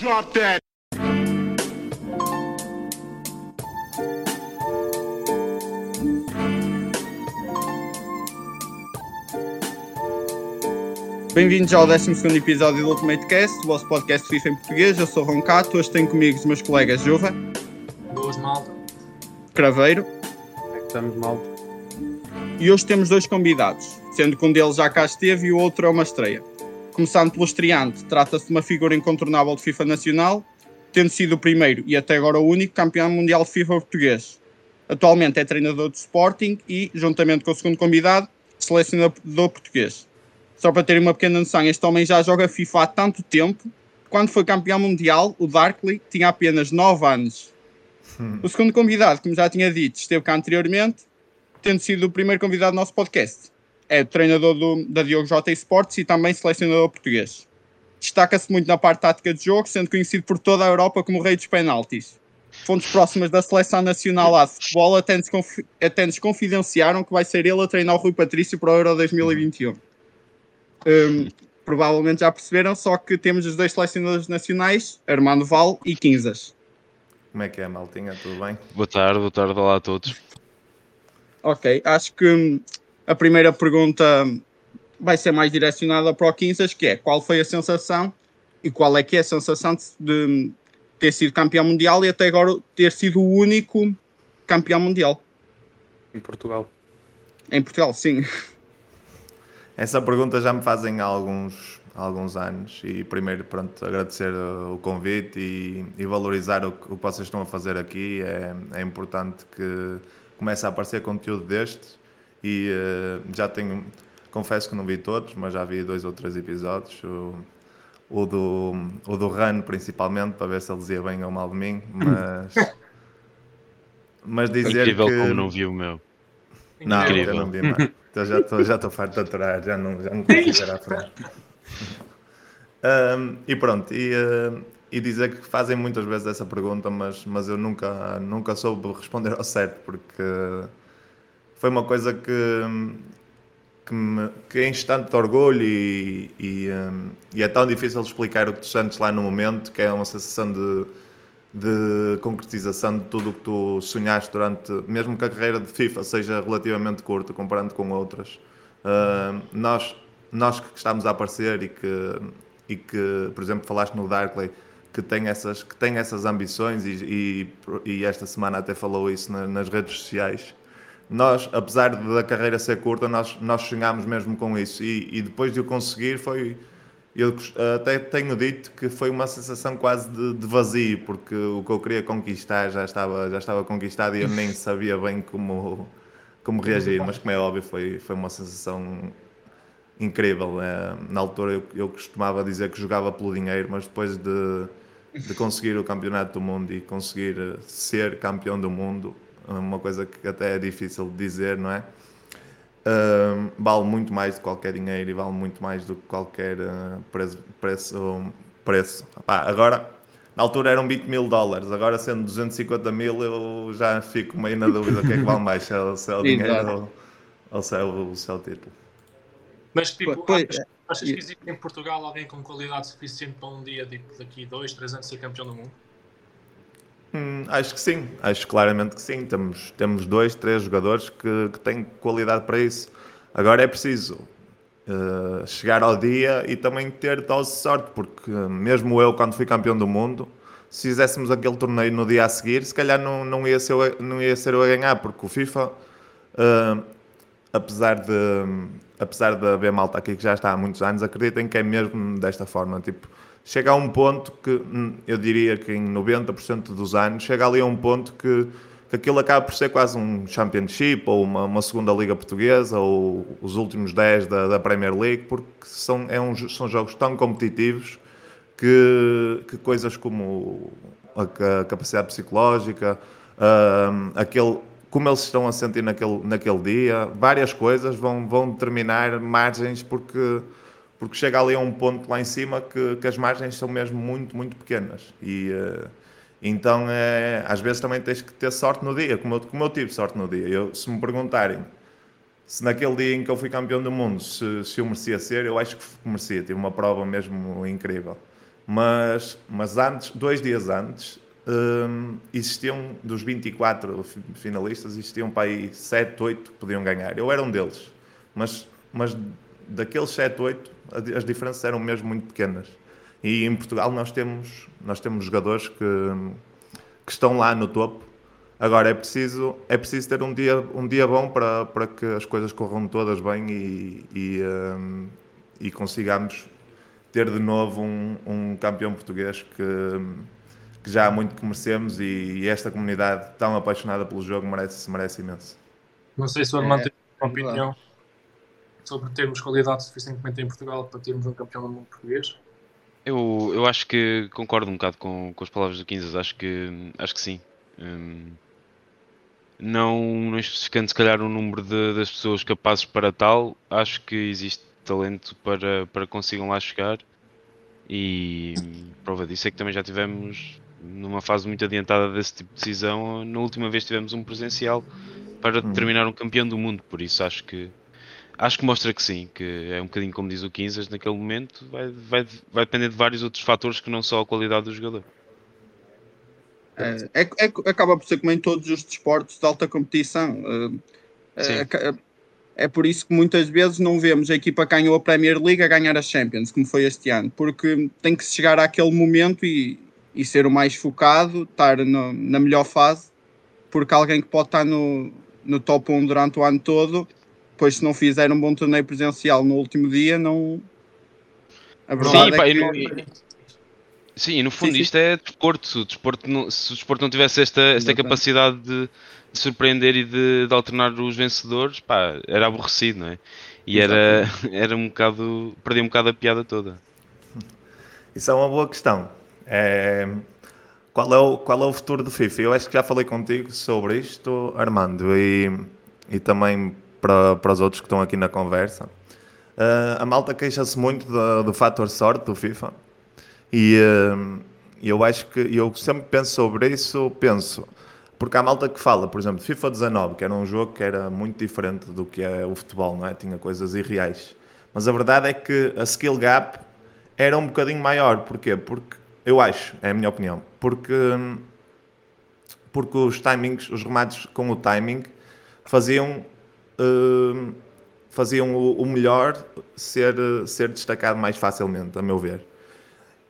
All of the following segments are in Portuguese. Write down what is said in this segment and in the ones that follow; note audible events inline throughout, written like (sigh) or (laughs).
Drop that. Bem-vindos ao 12 episódio do Ultimate Cast, o vosso podcast FIFA em português. Eu sou Roncato, hoje tenho comigo os meus colegas Juva, Boas, malta. Craveiro É que estamos mal. e hoje temos dois convidados, sendo que um deles já cá esteve e o outro é uma estreia. Começando pelo estreante, trata-se de uma figura incontornável de FIFA nacional, tendo sido o primeiro e até agora o único campeão mundial de FIFA português. Atualmente é treinador do Sporting e, juntamente com o segundo convidado, selecionador português. Só para terem uma pequena noção, este homem já joga FIFA há tanto tempo. Quando foi campeão mundial, o Darkley tinha apenas 9 anos. O segundo convidado, como já tinha dito, esteve cá anteriormente, tendo sido o primeiro convidado do nosso podcast. É treinador do- da Diogo J Sports e também selecionador português. Destaca-se muito na parte tática de jogo, sendo conhecido por toda a Europa como o rei dos penaltis. Fontes próximas da seleção nacional lá de futebol até nos, confi- até nos confidenciaram que vai ser ele a treinar o Rui Patrício para o Euro 2021. Hum, provavelmente já perceberam, só que temos os dois selecionadores nacionais, Armando Val e Quinzas. Como é que é, maltinha? Tudo bem? Boa tarde, boa tarde, olá a todos. Ok, acho que hum, a primeira pergunta vai ser mais direcionada para o Quinzas, que é qual foi a sensação e qual é que é a sensação de, ter sido campeão mundial e até agora ter sido o único campeão mundial Em Portugal. em Portugal, sim. Essa pergunta já me fazem há alguns, há alguns anos e primeiro, pronto, agradecer o convite e, e valorizar o, que o que vocês estão a fazer aqui. É, é importante que comece a aparecer conteúdo deste e uh, já tenho, confesso que não vi todos, mas já vi dois ou três episódios. O, o do, o do Run, principalmente, para ver se ele dizia bem ou mal de mim, mas... (laughs) Mas dizer Incrível que... como não viu o meu. Não, Incrível. eu não vi mais. (laughs) Então já estou já estou farto de aturar, já não, já não consigo frente. (laughs) Ahm, e pronto, e, ah, e dizer que fazem muitas vezes essa pergunta, mas, mas eu nunca, nunca soube responder ao certo, porque foi uma coisa que, que, me, que enche tanto de orgulho e, e, ahm, e é tão difícil explicar o que tu sentes lá no momento, que é uma sensação de, de concretização de tudo o que tu sonhaste durante, mesmo que a carreira de FIFA seja relativamente curta comparando com outras. Uh, nós, nós que estamos a aparecer e que, e que, por exemplo, falaste no Darkley, que tem essas, que tem essas ambições e, e, e esta semana até falou isso na- nas redes sociais. Nós, apesar da carreira ser curta, nós, nós sonhámos mesmo com isso e, e depois de o conseguir foi, eu até tenho dito que foi uma sensação quase de, de vazio, porque o que eu queria conquistar já estava, já estava conquistado e eu nem (laughs) sabia bem como, como reagir, mas como é óbvio, foi, foi uma sensação incrível. Eh, Na altura eu, eu costumava dizer que jogava pelo dinheiro, mas depois de, de conseguir o campeonato do mundo e conseguir ser campeão do mundo, uma coisa que até é difícil de dizer, não é? Uh, vale muito mais do que qualquer dinheiro e vale muito mais do que qualquer uh, preço. preço, preço. Pá, agora, na altura eram 20 mil dólares, agora sendo 250 mil, eu já fico meio na dúvida o que é que vale mais, se é, o- se é o dinheiro ou, ou se é o, se é o título. Mas, tipo, Pois, achas, achas e- que existe em Portugal alguém com qualidade suficiente para um dia, tipo, daqui dois, três anos, ser campeão do mundo? Hum, acho que sim, acho claramente que sim. Temos, temos dois, três jogadores que, que têm qualidade para isso. Agora é preciso eh, chegar ao dia e também ter de sorte, porque eh, mesmo eu, quando fui campeão do mundo, se fizéssemos aquele torneio no dia a seguir, se calhar não, não, ia, ser, não ia ser eu a ganhar, porque o FIFA, eh, apesar de apesar de haver malta aqui que já está há muitos anos, acreditem que é mesmo desta forma. Tipo, chega a um ponto que hum, eu diria que em 90% dos anos chega ali a um ponto que, que aquilo acaba por ser quase um Championship ou uma, uma segunda Liga Portuguesa ou os últimos 10 da, da Premier League, porque são, é um, são jogos tão competitivos que, que coisas como a, ca- capacidade psicológica, hum, aquele, como eles estão a sentir naquele, naquele dia, várias coisas vão, vão determinar margens porque, porque chega ali a um ponto lá em cima que, que as margens são mesmo muito, muito pequenas. E eh, então é, às vezes também tens que ter sorte no dia, como eu, como eu tive sorte no dia. Eu, se me perguntarem se naquele dia em que eu fui campeão do mundo, se, se eu merecia ser, eu acho que merecia. Tive uma prova mesmo incrível. Mas, mas antes, dois dias antes, hum, existiam, dos 24 fi- finalistas, existiam para aí 7, 8 que podiam ganhar. Eu era um deles. Mas, mas daqueles 7, 8, a di- as diferenças eram mesmo muito pequenas. E em Portugal nós temos, nós temos jogadores que, que estão lá no topo. Agora é preciso, é preciso ter um dia, um dia bom para, para que as coisas corram todas bem e, e, hum, e consigamos ter de novo um, um campeão português que, que já há muito que merecemos e, e esta comunidade tão apaixonada pelo jogo merece, merece imenso. Não sei se o Armando É, tem uma opinião sobre termos qualidade suficientemente em Portugal para termos um campeão do mundo português. Eu, eu acho que concordo um bocado com, com as palavras do Quinzas, acho que, acho que sim. Hum, não, não especificando se calhar o número de- das pessoas capazes para tal, acho que existe talento para, para que consigam lá chegar e prova disso é que também já tivemos numa fase muito adiantada desse tipo de decisão, na última vez tivemos um presencial para determinar um campeão do mundo, por isso acho que acho que mostra que sim, que é um bocadinho como diz o Quinzas, naquele momento vai, vai, vai depender de vários outros fatores que não só a qualidade do jogador. É, é- é- acaba por ser como em todos os desportos de alta competição. É, é, por isso que muitas vezes não vemos a equipa que ganhou a Premier League a ganhar a Champions, como foi este ano, porque tem que chegar àquele momento e, e ser o mais focado, estar no- na melhor fase, porque alguém que pode estar no, no top 1 durante o ano todo, depois se não fizer um bom torneio presencial no último dia, não. A verdade Sim, pá, é e que no- e- Sim, e no fundo sim. isto é desporto. Se o desporto não, se o desporto não tivesse esta, esta Exatamente. capacidade de, de surpreender e de, de alternar os vencedores, pá, era aborrecido, não é? E era, (laughs) era um bocado. perdia um bocado a piada toda. Isso é uma boa questão. É, qual, é o, qual é o futuro do FIFA? Eu acho que já falei contigo sobre isto, Armando, e, e também para, para os outros que estão aqui na conversa. Ah, a malta queixa-se muito do, do fator sorte do FIFA. E ah, eu acho que eu sempre penso sobre isso, penso, porque há malta que fala, por exemplo, FIFA 19, que era um jogo que era muito diferente do que é o futebol, não é? Tinha coisas irreais. Mas a verdade é que a skill gap era um bocadinho maior. Porquê? Porque eu acho, é a minha opinião, porque, porque os timings, os remates com o timing faziam, hum, faziam o, o melhor ser, ser destacado mais facilmente, a meu ver.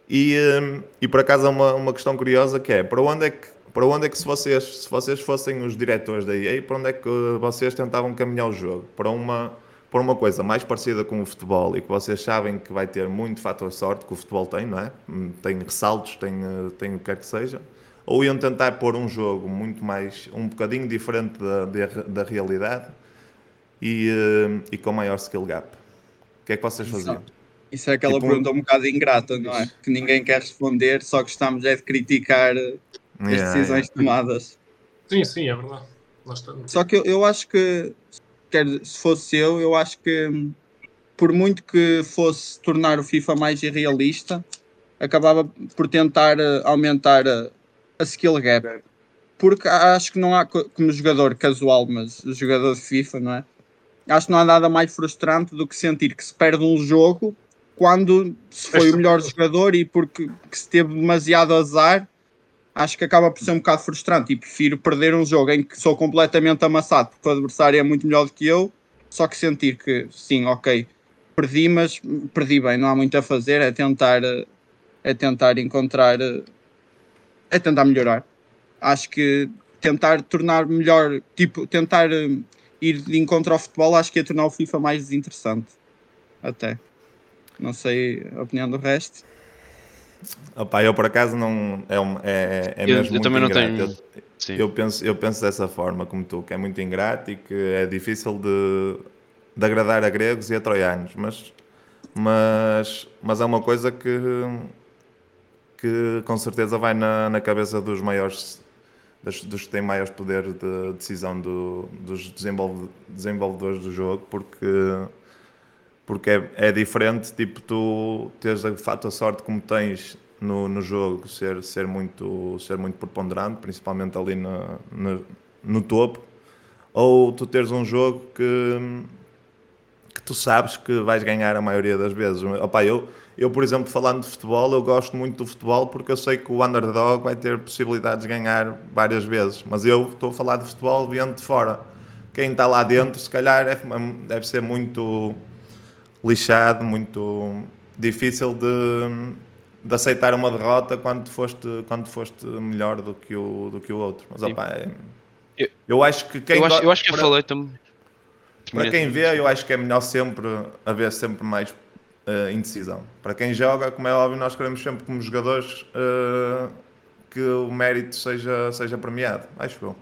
E, hum, e por acaso há uma, uma questão curiosa que é para onde é que, para onde é que se, vocês, se vocês fossem os diretores da EA, para onde é que vocês tentavam caminhar o jogo? Para uma, para uma coisa mais parecida com o futebol e que vocês sabem que vai ter muito fator sorte, que o futebol tem, não é? Hum, Tem ressaltos, tem, eh, tem o que quer que seja. Ou iam tentar pôr um jogo muito mais, um bocadinho diferente da, da, da realidade e, eh, e com maior skill gap. O que é que vocês faziam? Isso é aquela Tipo, pergunta um bocado ingrata, não é? Que ninguém quer responder, só gostamos é de criticar as Yeah, decisões yeah. tomadas. Sim, sim, é verdade. Só que eu, eu acho que, quer, se fosse eu, eu acho que por muito que fosse tornar o FIFA mais irrealista, acabava por tentar eh, aumentar a, a skill gap. Porque acho que não há, co- como jogador casual, mas jogador de FIFA, não é? Acho que não há nada mais frustrante do que sentir que se perde um jogo quando se foi o melhor jogador e porque que se teve demasiado azar, acho que acaba por ser um bocado frustrante e prefiro perder um jogo em que sou completamente amassado porque o adversário é muito melhor do que eu, só que sentir que sim, ok, perdi, mas perdi bem, não há muito a fazer, é tentar é tentar encontrar é tentar melhorar. Acho que tentar tornar melhor, tipo, tentar ir de encontro ao futebol, acho que ia tornar o FIFA mais desinteressante. Até. Não sei a opinião do resto. Opa, eu por acaso não. É, um- é, é Eu- mesmo eu muito também não ingrato. tenho- Eu-. Eu penso, eu penso dessa forma, como tu, que é muito ingrato e que é difícil de, de agradar a gregos e a troianos, mas, mas, mas é uma coisa que, que com certeza vai na, na cabeça dos maiores, dos que têm maiores poder de decisão do- dos desenvolve- desenvolvedores do jogo, porque, porque é, é diferente, tipo, tu teres de fato a sorte como tens no, no jogo ser, ser, muito, ser muito preponderante, principalmente ali na, na- no topo, ou tu teres um jogo que, que tu sabes que vais ganhar a maioria das vezes. Opa, eu, eu, por exemplo, falando de futebol, eu gosto muito do futebol porque eu sei que o underdog vai ter possibilidades de ganhar várias vezes. Mas eu estou a falar de futebol vendo de fora. Quem está lá dentro, se calhar, é, deve ser muito lixado, muito difícil de, de aceitar uma derrota quando foste, quando foste melhor do que o, do que o outro. Mas, opa, é, eu, eu, acho que quem. Eu acho, eu acho que eu falei também. Para quem vê, eu acho que é melhor sempre haver sempre mais uh, indecisão. Para quem joga, como é óbvio, nós queremos sempre, como jogadores, uh, que o mérito seja, seja premiado. Acho eu.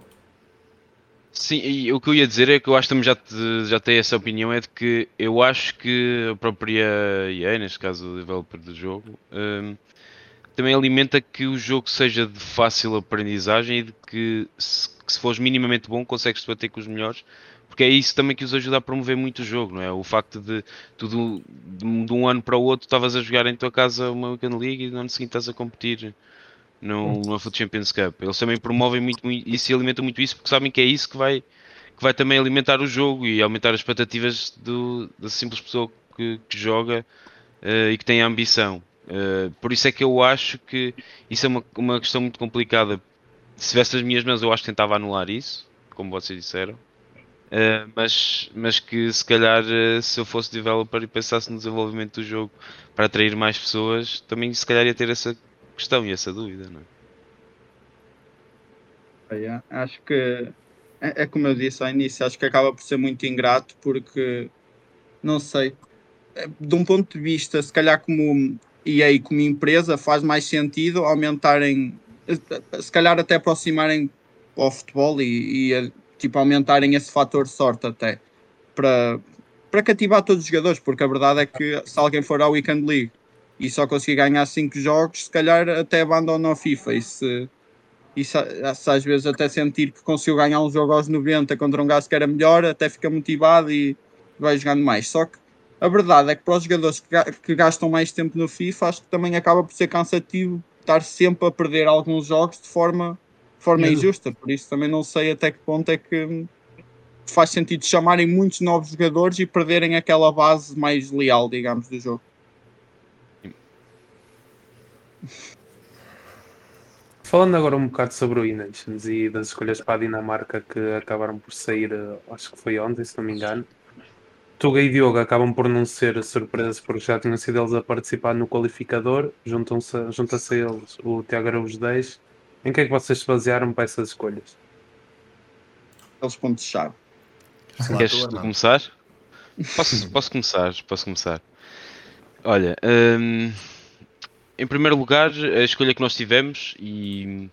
Sim, e o que eu ia dizer é que eu acho que já, te, já tenho essa opinião, é de que eu acho que a própria EA, neste caso o developer do jogo, um, também alimenta que o jogo seja de fácil aprendizagem e de que se, que se fores minimamente bom consegues te bater com os melhores, porque é isso também que os ajuda a promover muito o jogo, não é? O facto de tudo de, um ano para o outro estavas a jogar em tua casa uma Weekend League e no ano seguinte estás a competir no, no Foot Champions Cup. Eles também promovem muito, muito isso e alimentam muito isso porque sabem que é isso que vai, que vai também alimentar o jogo e aumentar as expectativas do, da simples pessoa que, que joga uh, e que tem a ambição. Uh, por isso é que eu acho que isso é uma, uma questão muito complicada. Se tivesse as minhas mãos, eu acho que tentava anular isso, como vocês disseram. Uh, mas, mas que se calhar se eu fosse developer e pensasse no desenvolvimento do jogo para atrair mais pessoas, também se calhar ia ter essa questão e essa dúvida, não é? é acho que é, é, como eu disse ao início, acho que acaba por ser muito ingrato porque não sei, é, de um ponto de vista, se calhar como EA como empresa faz mais sentido aumentarem, se calhar até aproximarem ao futebol e, e tipo aumentarem esse fator sorte até para, para cativar todos os jogadores, porque a verdade é que se alguém for à Weekend League e só conseguir ganhar 5 jogos, se calhar até abandona o FIFA. E se, e se, se, às vezes até sentir que conseguiu ganhar um jogo aos 90 contra um gajo que era melhor, até fica motivado e vai jogando mais. Só que a verdade é que para os jogadores que gastam mais tempo no FIFA, acho que também acaba por ser cansativo estar sempre a perder alguns jogos de forma, de forma injusta. Por isso também não sei até que ponto é que faz sentido chamarem muitos novos jogadores e perderem aquela base mais leal, digamos, do jogo. Falando agora um bocado sobre o E-Nations e das escolhas para a Dinamarca que acabaram por sair, eh, acho que foi ontem, se não me engano. Tuga e Diogo acabam por não ser surpresas porque já tinham sido eles a participar no qualificador, juntam-se junta a eles o Tiago Araújo 10. Em que é que vocês se basearam para essas escolhas? Aqueles pontos-chave. Queres começar? (laughs) Posso, posso começar, posso começar. Olha, hum, em primeiro lugar, a escolha que nós tivemos, e,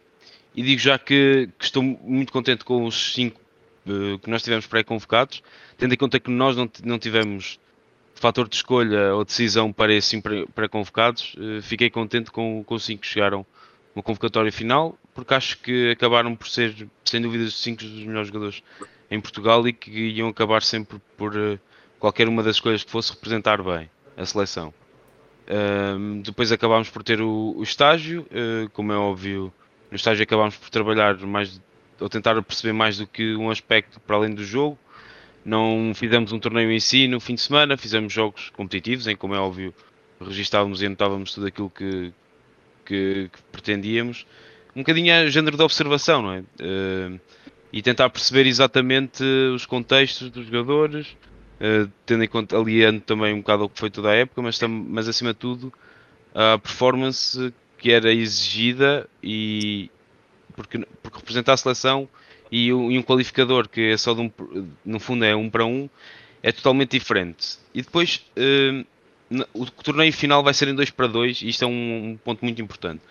e digo já que, que, estou muito contente com os cinco uh, que nós tivemos pré-convocados, tendo em conta que nós não, não tivemos fator de escolha ou decisão para esses pré-convocados, uh, fiquei contente com, com os cinco que chegaram no convocatório final, porque acho que acabaram por ser, sem dúvida, os cinco dos melhores jogadores em Portugal e que iam acabar sempre por uh, qualquer uma das escolhas que fosse representar bem a seleção depois acabámos por ter o, o estágio, uh, como é óbvio, no estágio acabámos por trabalhar mais ou tentar perceber mais do que um aspecto para além do jogo. Não fizemos um torneio em si no fim de semana, fizemos jogos competitivos em como é óbvio registávamos e anotávamos tudo aquilo que, que, que pretendíamos. Um bocadinho a género de observação, não é? Uh, e tentar perceber exatamente os contextos dos jogadores, uh, tendo em conta, aliando também um bocado o que foi toda a época, mas, mas acima de tudo a performance que era exigida e porque, porque representar a seleção e um, e um, qualificador que é só de um, no fundo é um para um é totalmente diferente. E depois uh, o torneio final vai ser em 2 para 2 e isto é um, um, ponto muito importante.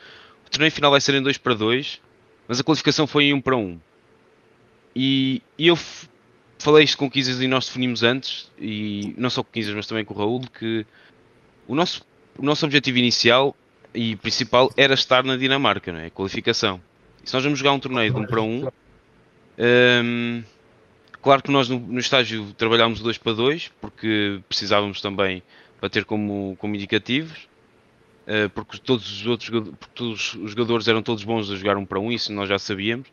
Torneio final vai ser em 2 para 2, mas a qualificação foi em 1 um para 1. Um. E, e eu falei isto com o Kizas e nós definimos antes, e não só com o Kizas, mas também com o Raul, que o nosso, o nosso objetivo inicial e principal era estar na Dinamarca, não é? A qualificação. E se nós vamos jogar um torneio de 1 um para 1, um, um, claro que nós no, no estágio trabalhámos 2 para 2, porque precisávamos também para ter como, como indicativos, porque todos os outros porque todos os jogadores eram todos bons a jogar 1 um para 1, um, isso nós já sabíamos.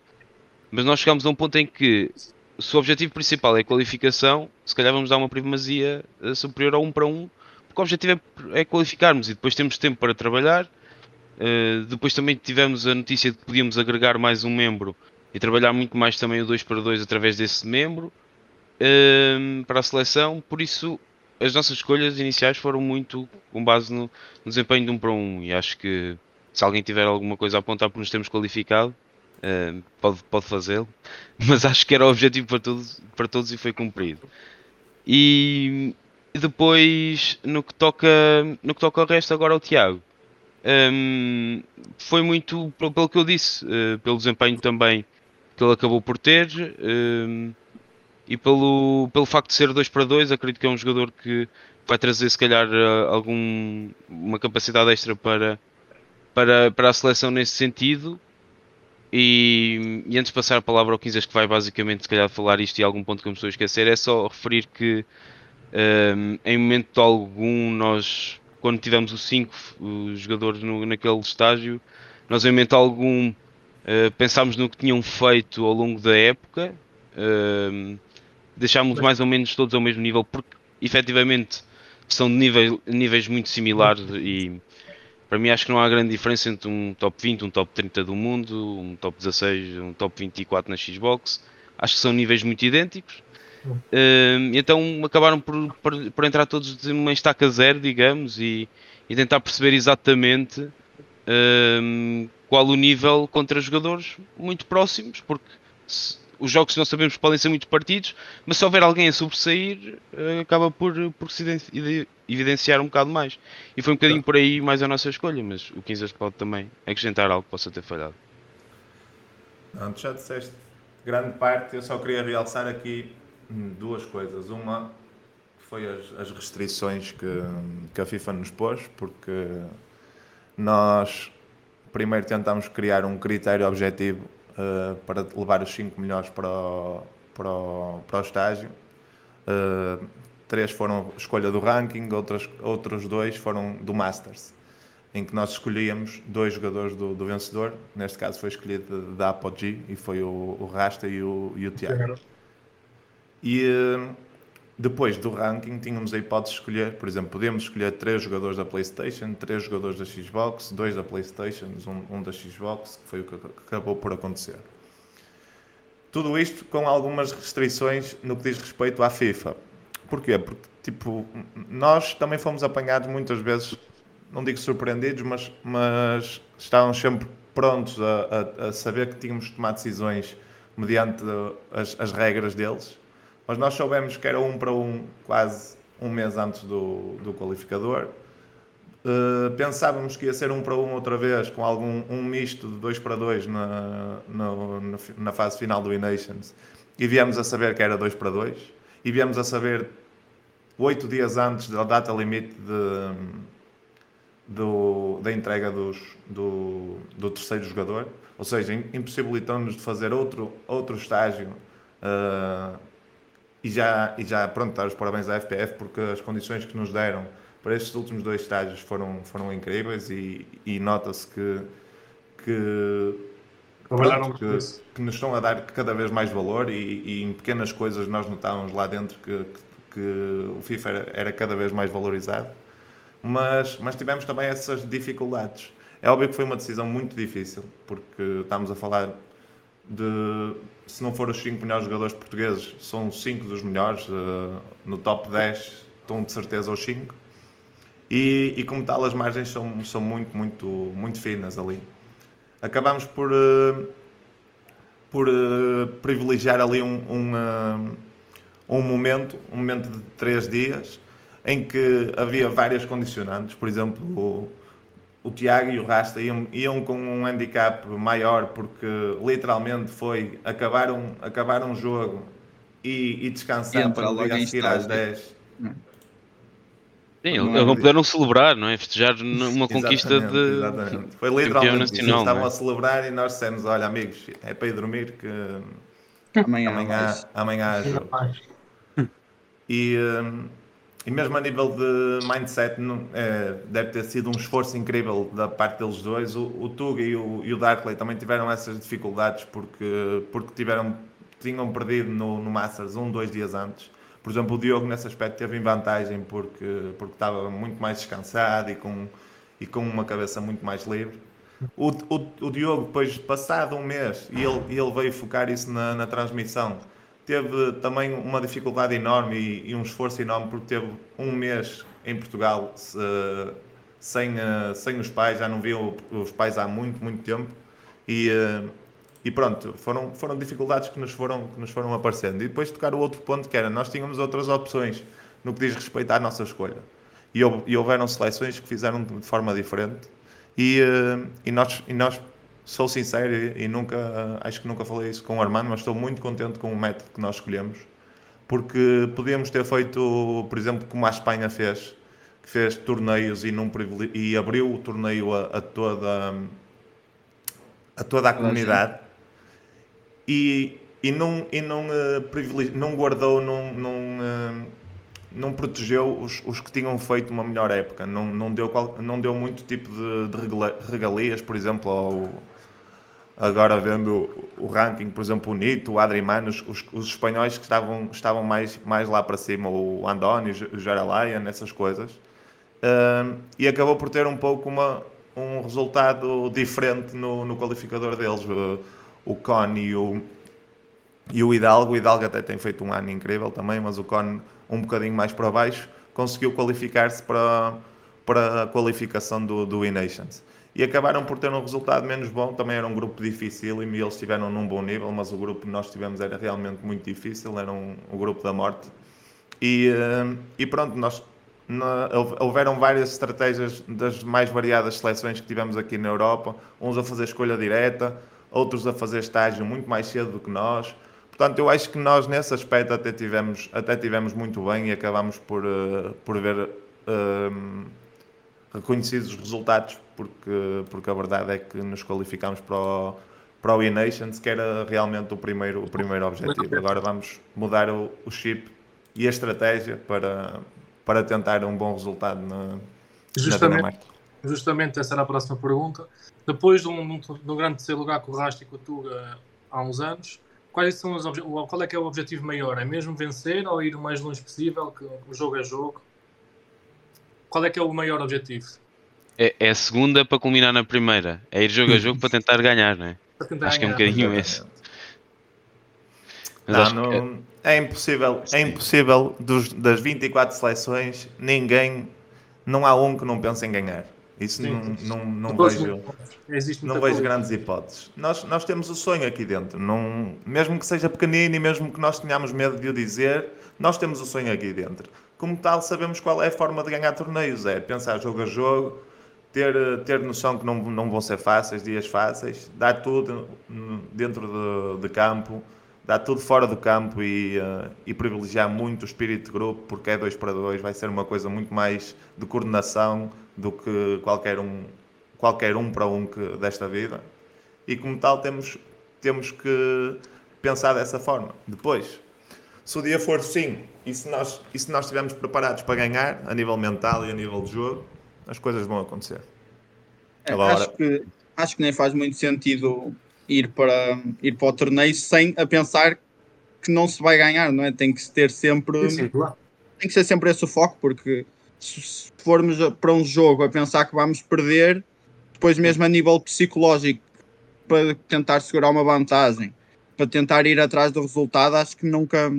Mas nós chegámos a um ponto em que se o objetivo principal é a qualificação, se calhar vamos dar uma primazia uh, superior a um para um, porque o objetivo é, é qualificarmos e depois temos tempo para trabalhar. Uh, depois também tivemos a notícia de que podíamos agregar mais um membro e trabalhar muito mais também o 2 para 2 através desse membro para a seleção. Por isso, as nossas escolhas iniciais foram muito com base no, no desempenho de um para um e acho que se alguém tiver alguma coisa a apontar por nos termos qualificado, uh, pode, pode fazê-lo, (laughs) mas acho que era o objetivo para todos, para todos e foi cumprido. E, depois, no que, toca, no que toca ao resto, agora o Tiago. Um, foi muito pelo que eu disse, uh, pelo desempenho também que ele acabou por ter um, e pelo, pelo facto de ser 2 para 2, acredito que é um jogador que vai trazer se calhar algum, uma capacidade extra para, para, para a seleção nesse sentido. E, e, antes de passar a palavra ao Quinzas, que vai basicamente se calhar falar isto e algum ponto que eu me estou a esquecer, é só referir que um, em momento algum nós, quando tivemos os 5 jogadores no, naquele estágio, nós em momento algum uh, pensámos no que tinham feito ao longo da época, uh, deixámos mais ou menos todos ao mesmo nível, porque efetivamente são de níveis, níveis muito similares e para mim acho que não há grande diferença entre um top 20, um top 30 do mundo, um top 16, um top 24 na Xbox. Acho que são níveis muito idênticos. Uh, então acabaram por, por, por, entrar todos de uma estaca zero, digamos, e, e tentar perceber exatamente uh, qual o nível contra jogadores muito próximos, porque se, os jogos nós sabemos podem ser muito partidos, mas se houver alguém a sobressair, uh, acaba por, por se evidenciar um bocado mais. E foi um bocadinho por aí mais a nossa escolha, mas o 15 pode também acrescentar algo que possa ter falhado. Não, já disseste grande parte, eu só queria realçar aqui duas coisas. Uma foi as, as restrições que, que a FIFA nos pôs, porque nós primeiro tentámos criar um critério objetivo uh, para levar os 5 melhores para o, para o, para o estágio. Uh, três foram escolha do ranking, outras, outros dois foram do Masters, em que nós escolhíamos dois jogadores do, do vencedor. Neste caso foi escolhido da Apogee e foi o, o Rasta e o, e o Tiago. E uh, depois do ranking tínhamos a hipótese de escolher, por exemplo, podemos escolher três jogadores da PlayStation, três jogadores da Xbox, dois da PlayStation, um, um da Xbox, que foi o que acabou por acontecer. Tudo isto com algumas restrições no que diz respeito à FIFA. Porquê? Porque, tipo, nós também fomos apanhados muitas vezes, não digo surpreendidos, mas, mas estávamos sempre prontos a, a, a saber que tínhamos de tomar decisões mediante as, as regras deles mas nós soubemos que era um para um quase um mês antes do, do qualificador. Uh, pensávamos que ia ser um para um outra vez, com algum um misto de dois para dois na, na, na fase final do E-Nations. E viemos a saber que era dois para dois. E viemos a saber oito dias antes da data limite de, do, da entrega dos, do, do terceiro jogador. Ou seja, impossibilitou-nos de fazer outro, outro estágio uh, e já, e já pronto, dar os parabéns à FPF porque as condições que nos deram para estes últimos dois estágios foram, foram incríveis e, e nota-se que, que, pronto, que, que, nos estão a dar cada vez mais valor e, e em pequenas coisas nós notávamos lá dentro que, que, o FIFA era, era, cada vez mais valorizado, mas, mas tivemos também essas dificuldades. É óbvio que foi uma decisão muito difícil, porque estamos a falar de se não for os 5 melhores jogadores portugueses, são 5 dos melhores, uh, no top 10 estão de certeza os 5. E, e, como tal, as margens são, são muito, muito, muito finas ali. Acabamos por, uh, por uh, privilegiar ali um, um, um momento, um momento de 3 dias, em que havia várias condicionantes, por exemplo, o Tiago e o Rasta iam, iam, com um handicap maior porque literalmente foi acabar um, acabar um jogo e, e descansar para logo a seguir às 10. Hum. Sim, eles não puderam celebrar, não é? Festejar uma conquista de. Exatamente. Foi literalmente nacional, eles estavam é? a celebrar e nós dissemos: olha, amigos, é para ir dormir que (laughs) amanhã, amanhã, amanhã há jogo. E. Um, e mesmo a nível de mindset, não, é, deve ter sido um esforço incrível da parte deles dois. O, o Tuga e o, e o Darkley também tiveram essas dificuldades porque, porque tiveram tinham perdido no, no Masters um, dois dias antes. Por exemplo, o Diogo nesse aspecto teve em vantagem porque, porque estava muito mais descansado e com, e com uma cabeça muito mais livre. O, o, o Diogo, depois, passado um mês, e ele, ele veio focar isso na, na transmissão, teve também uma dificuldade enorme e, e, um esforço enorme porque teve um mês em Portugal se, sem, uh, sem os pais, já não viu os pais há muito, muito tempo. E, uh, e pronto, foram, foram dificuldades que nos foram, que nos foram aparecendo. E depois tocar o outro ponto que era, nós tínhamos outras opções no que diz respeito à nossa escolha. E, e houveram seleções que fizeram de forma diferente. E, e, nós, e nós, sou sincero e, e nunca, acho que nunca falei isso com o Armando, mas estou muito contente com o método que nós escolhemos. Porque podíamos ter feito, por exemplo, como a Espanha fez, que fez torneios e, não e abriu o torneio a, a toda a toda a comunidade e, e não, e não, uh, não guardou, não, não, uh, não protegeu os, os que tinham feito uma melhor época, não, não, deu, qual, não deu muito tipo de, de regalias, por exemplo, ao, agora vendo o ranking, por exemplo, o Nito, o Adriman, os, os, espanhóis que estavam, estavam mais, mais lá para cima, o Andoni, o Jaralayan, essas coisas, e acabou por ter um pouco uma, um resultado diferente no, no qualificador deles. O, o Con e o, e o Hidalgo. O Hidalgo até tem feito um ano incrível também, mas o Con um bocadinho mais para baixo conseguiu qualificar-se para, para a qualificação do, do E-Nations. E acabaram por ter um resultado menos bom. Também era um grupo difícil e eles estiveram num bom nível, mas o grupo que nós tivemos era realmente muito difícil. Era um, um grupo da morte. E, eh, e pronto, nós na, houveram várias estratégias das mais variadas seleções que tivemos aqui na Europa, uns a fazer escolha direta, outros a fazer estágio muito mais cedo do que nós. Portanto, eu acho que nós nesse aspecto até tivemos, até tivemos muito bem e acabamos por, uh, por ver uh, reconhecidos os resultados, porque, porque a verdade é que nos qualificamos para o, para o E-Nations, que era realmente o primeiro, o primeiro objetivo. Agora vamos mudar o, o chip e a estratégia para, para tentar um bom resultado na, justamente, na Justamente essa era a próxima pergunta. Depois de um, de um grande terceiro lugar com o Rasta e com o Tuga há uns anos, quais são os qual é que é o objetivo maior? É mesmo vencer ou ir o mais longe possível, que o jogo é jogo? Qual é que é o maior objetivo? É, é a segunda para culminar na primeira. É ir jogo a jogo para tentar ganhar, não é? Acho que é um bocadinho esse. Mas não, não, é... é... impossível, é impossível dos, das 24 seleções, ninguém, não há um que não pense em ganhar. Isso Sim. não, não, não vejo, não vejo grandes hipóteses. Nós, nós temos o sonho aqui dentro, não, mesmo que seja pequenino e mesmo que nós tenhamos medo de o dizer, nós temos o sonho aqui dentro. Como tal, sabemos qual é a forma de ganhar torneios: é pensar jogo a jogo, ter, ter noção que não, não vão ser fáceis, dias fáceis, dar tudo dentro de, de campo dar tudo fora do campo e, uh, e privilegiar muito o espírito de grupo, porque é dois para dois, vai ser uma coisa muito mais de coordenação do que qualquer um, qualquer um para um que, desta vida. E como tal, temos, temos que pensar dessa forma. Depois, se o dia for sim, e se nós, e se nós estivermos preparados para ganhar, a nível mental e a nível de jogo, as coisas vão acontecer. É, Agora... acho, que, acho que nem faz muito sentido ir para, ir para o torneio sem a pensar que não se vai ganhar, não é? Tem que ter sempre. Sim, claro. Tem que ser sempre esse o foco, porque se formos para um jogo a pensar que vamos perder, depois mesmo a nível psicológico, para tentar segurar uma vantagem, para tentar ir atrás do resultado, acho que nunca,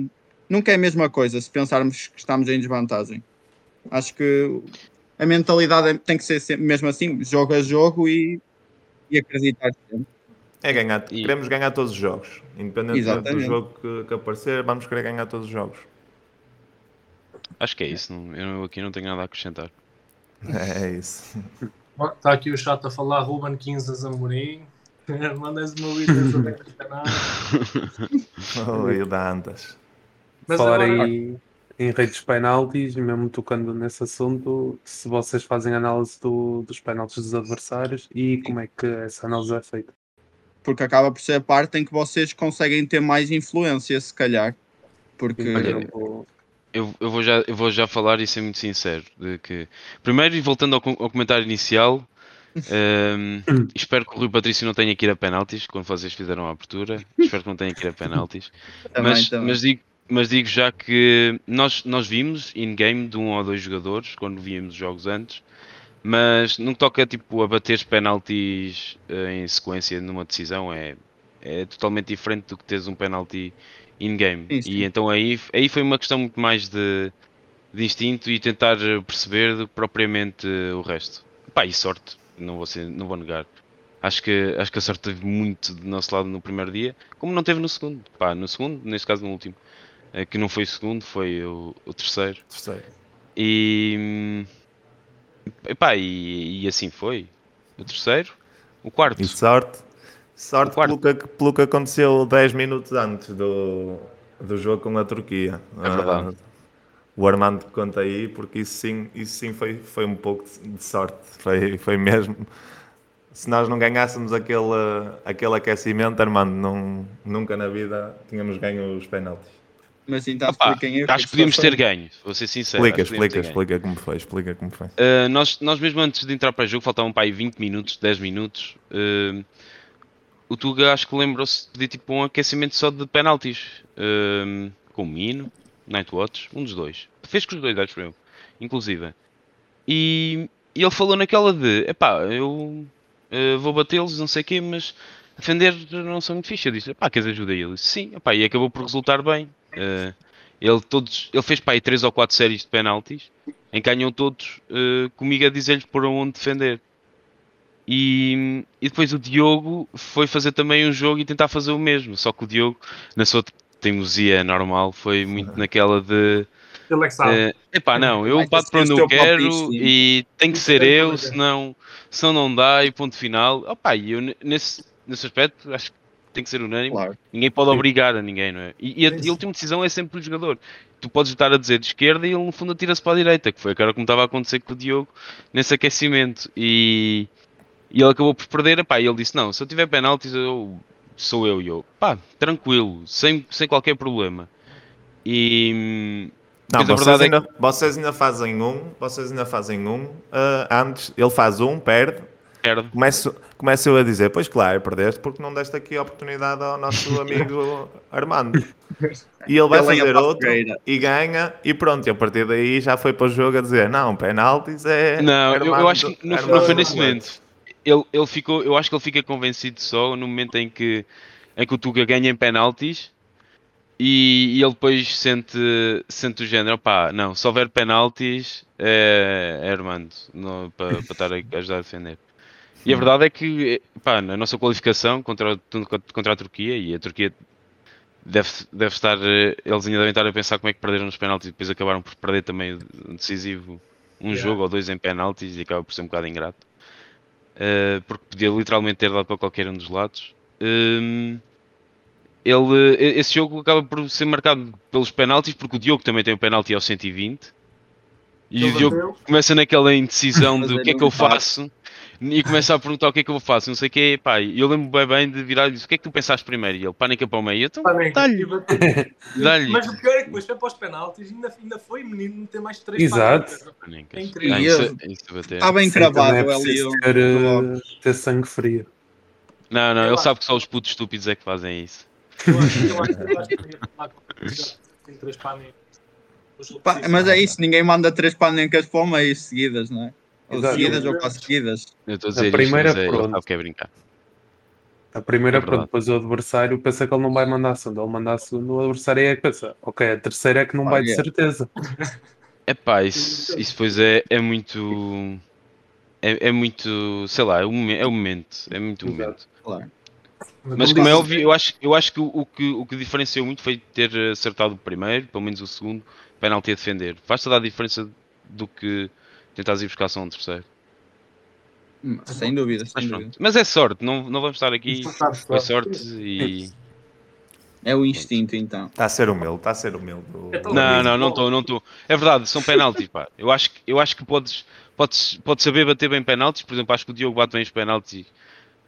nunca é a mesma coisa se pensarmos que estamos em desvantagem. Acho que a mentalidade tem que ser mesmo assim, jogo a jogo e, e acreditar sempre. É ganhar, e... queremos ganhar todos os jogos. Independente Exatamente. do jogo que, que, aparecer, vamos querer ganhar todos os jogos. Acho que é isso. Eu aqui não tenho nada a acrescentar. (laughs) É, isso. Está aqui o chat a falar Ruben 15 Zamorim. (laughs) Mandas uma vídeo sobre o canal. Oi, o da Antas. Mas Falar agora... aí em redes penaltis, mesmo tocando nesse assunto, se vocês fazem análise do, dos penaltis dos adversários e como é que essa análise é feita? porque acaba por ser a parte em que vocês conseguem ter mais influência, se calhar. Porque. Olha, eu, eu, vou já, eu vou já falar e ser muito sincero. De que, primeiro, e voltando ao, ao comentário inicial, (laughs) Um, espero que o Rui Patrício não tenha que ir a penaltis quando vocês fizeram a abertura. (laughs) espero que não tenha que ir a penaltis. Também, mas, também. mas digo, mas digo já que nós, nós vimos in-game de um ou dois jogadores quando víamos jogos antes, mas no que toca tipo, a bater penaltis eh, em sequência numa decisão é, é totalmente diferente do que teres um penalti in-game. E então aí, aí foi uma questão muito mais de, de instinto e tentar perceber do que propriamente o resto. Pá, e sorte, não vou, ser, não vou negar. Acho que, acho que a sorte teve muito do nosso lado no primeiro dia, como não teve no segundo. Pá, no segundo, neste caso no último. Eh, Que não foi o segundo, foi o, o terceiro. Terceiro. E, epá, e, e assim foi. O terceiro. O quarto. E sorte, sorte pelo que, pelo que aconteceu 10 minutos antes do, do jogo com a Turquia. É verdade. Ah, o Armando conta aí, porque isso sim, isso sim foi, foi um pouco de de sorte. Foi, foi mesmo. Se nós não ganhássemos aquele, aquele aquecimento, Armando, não, nunca na vida tínhamos ganho os penaltis. Mas então Opá, expliquem aí o acho que podíamos ter ganho, vou ser sincero. Explica, explica, explica como foi, explica como foi. Uh, nós, nós mesmo antes de entrar para o jogo, faltavam para aí 20 minutos, 10 minutos. uh, o Tuga acho que lembrou-se de pedir tipo um aquecimento só de penaltis. uh, com o Mino, Nightwatch, um dos dois. Fez com os dois, acho eu, inclusive. E, e ele falou naquela de: epá, eu uh, vou batê-los, não sei o quê, mas defender não sou muito fixe. Eu disse: epá, queres ajuda? E ele disse: sim, epá, e acabou por resultar bem. Uh, ele, todos, ele fez para aí 3 ou 4 séries de penaltis em que ganham todos eh, comigo a dizer-lhes por onde defender. E, e depois o Diogo foi fazer também um jogo e tentar fazer o mesmo. Só que o Diogo, na sua teimosia normal, foi muito naquela de Ele é que sabe. eh, epá, não, eu bato para onde o eu quero instinto. e tem que ser é eu, senão, senão não dá e ponto final. Opa, e eu ne- nesse, nesse aspecto acho que tem que ser unânime. Claro. Ninguém pode obrigar a ninguém, não é? E, e a, e a última decisão é sempre do jogador. Tu podes estar a dizer de esquerda e ele no fundo atira-se para a direita, que foi agora como estava a acontecer com o Diogo nesse aquecimento. E, e ele acabou por perder. Epá, e ele disse: Não, se eu tiver penaltis, eu, sou eu e eu. Pá, tranquilo, sem, sem qualquer problema. E. Não, a vocês verdade é ainda, vocês ainda fazem um, vocês ainda fazem um, ah, antes, ele faz um, perde, Perde. começo, começo eu a dizer, pois claro, perdeste porque não deste aqui a oportunidade ao nosso (laughs) amigo Armando. (laughs) E ele vai Ele fazer outro e ganha, e pronto, e a partir daí já foi para o jogo a dizer, não, penaltis é Não, eu, eu Armando- acho que não, Armando não foi nesse Duarte." momento. Ele, ele ficou, eu acho que ele fica convencido só no momento em que, em que o Tuga ganha em penaltis e, e ele depois sente, sente o género, pá, não, se houver penaltis é, é Armando para estar a ajudar a defender. E a verdade é que, pá, na nossa qualificação contra, o- contra a Turquia, e a Turquia deve, deve estar, eh, eles ainda devem estar a pensar como é que perderam os penaltis e depois acabaram por perder também o decisivo um Yeah. jogo ou dois em penaltis e acaba por ser um bocado ingrato. Uh, porque podia literalmente ter dado para qualquer um dos lados. Um, ele, e- esse jogo acaba por ser marcado pelos penaltis, porque o Diogo também tem um penalti aos 120. E o Ele Diogo bateu. começa naquela indecisão (laughs) de o que é que um eu faço e começa a perguntar o que é que eu faço, não sei o que pá, e eu lembro bem bem de virar e disse o que é que tu pensaste primeiro? E ele pânica para o meio, então dá-lhe, bateu. dá-lhe. Mas o pior é que depois foi para os penaltis e ainda, ainda foi menino meter mais três Exato. É incrível. Está bem Sim, também cravado é ali. o- ter, eh, ter sangue frio. Não, não, ele sabe que só os putos estúpidos é que fazem isso. Eu acho eu acho- eu acho que tem três. Pá, Mas é isso, ninguém manda três panencas para o meio seguidas, não é? Ou Exato. seguidas ou quase seguidas. Eu estou a A dizer primeira, isto, mas é, pronto. é brincar. A primeira, É pronto, depois o adversário pensa que ele não vai mandar a segunda. Ele manda a segunda, o adversário é que pensa, ok, a terceira é que não vai de Olha. certeza. (laughs) Epá, isso, isso depois é, é muito. É, é muito. Sei lá, é o, é o momento. É muito o momento. Claro. Mas como é óbvio, eu acho, eu acho que o, o que o que diferenciou muito foi ter acertado o primeiro, pelo menos o segundo, penalti a defender. Faz toda a diferença do que tentares ir buscar só um terceiro. Hum, Sem dúvida, Mas sem pronto. dúvida. Mas é sorte, não, não vamos estar aqui. Foi sorte e. É o instinto então. Está a ser humilde, está a ser humilde. É Não, não, não estou, não estou. É verdade, são penaltis, pá. Eu acho que, eu acho que podes, podes, podes saber bater bem penaltis. Por exemplo, acho que o Diogo bate bem os penaltis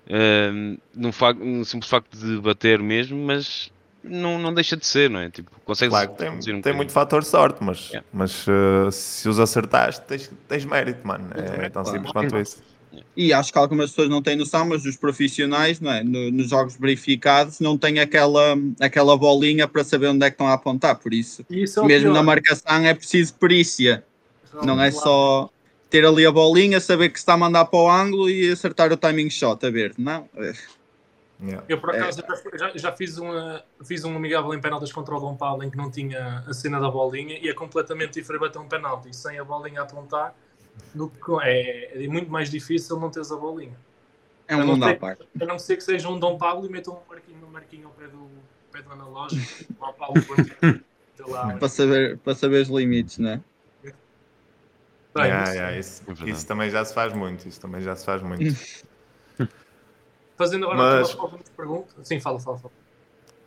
ehm, num, facto, num simples facto de bater mesmo, mas não, não deixa de ser, não é? Tipo, consegues Claro que tem, um tem muito fator de sorte, mas, Yeah. mas eh, se os acertares, tens, tens mérito, mano. É Exatamente, tão claro. simples quanto isso. E acho que algumas pessoas não têm noção, mas os profissionais, não é? No- nos jogos verificados, não têm aquela, aquela bolinha para saber onde é que estão a apontar. Por isso, isso é mesmo pior. na marcação, é preciso perícia. Não é só ter ali a bolinha, saber que se está a mandar para o ângulo e acertar o timing shot a ver. Não. É- Yeah. Eu, por É. acaso, já, já fiz, uma, fiz um amigável em penaltis contra o Dom Paulo em que não tinha a cena da bolinha e é completamente diferente bater um penalti sem a bolinha a apontar do que é, é muito mais difícil não teres a bolinha. É um não mundo à parte. A não ser que seja um Dom Paulo e metam um marquinho, um marquinho ao pé do, pé do analógico. Dom Paulo, quando- sei lá, Para saber, para saber os limites, não é? bem, Yeah, isso- yeah, isso, É isso também já se faz muito. Isso também já se faz muito. (laughs) Fazendo agora Mas- uma algumas perguntas. Sim, fala, fala, fala.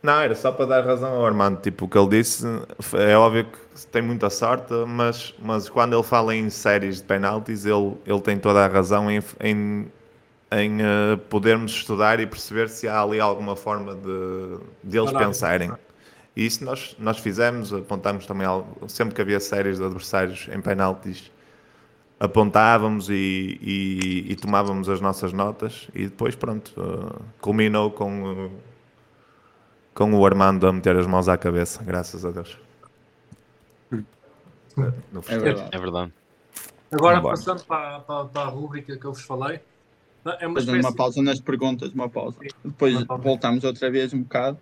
Não, era só para dar razão ao Armando. Tipo, o que ele disse é óbvio que tem muita sorte, mas, mas quando ele fala em séries de penaltis, ele, ele tem toda a razão em, em, em eh, podermos estudar e perceber se há ali alguma forma de, de eles Análise. pensarem. E isso nós, nós fizemos, apontamos também, algo- sempre que havia séries de adversários em penaltis, apontávamos e, e, e tomávamos as nossas notas e depois, pronto, eh, culminou com. eh, com o Armando a meter as mãos à cabeça, graças a Deus. É festejo. verdade. É verdade. Agora, Vambora. passando para, para, para a rúbrica que eu vos falei, é uma Fazendo uma espécie pausa nas perguntas, uma pausa. Depois Uma pausa. voltamos outra vez um bocado.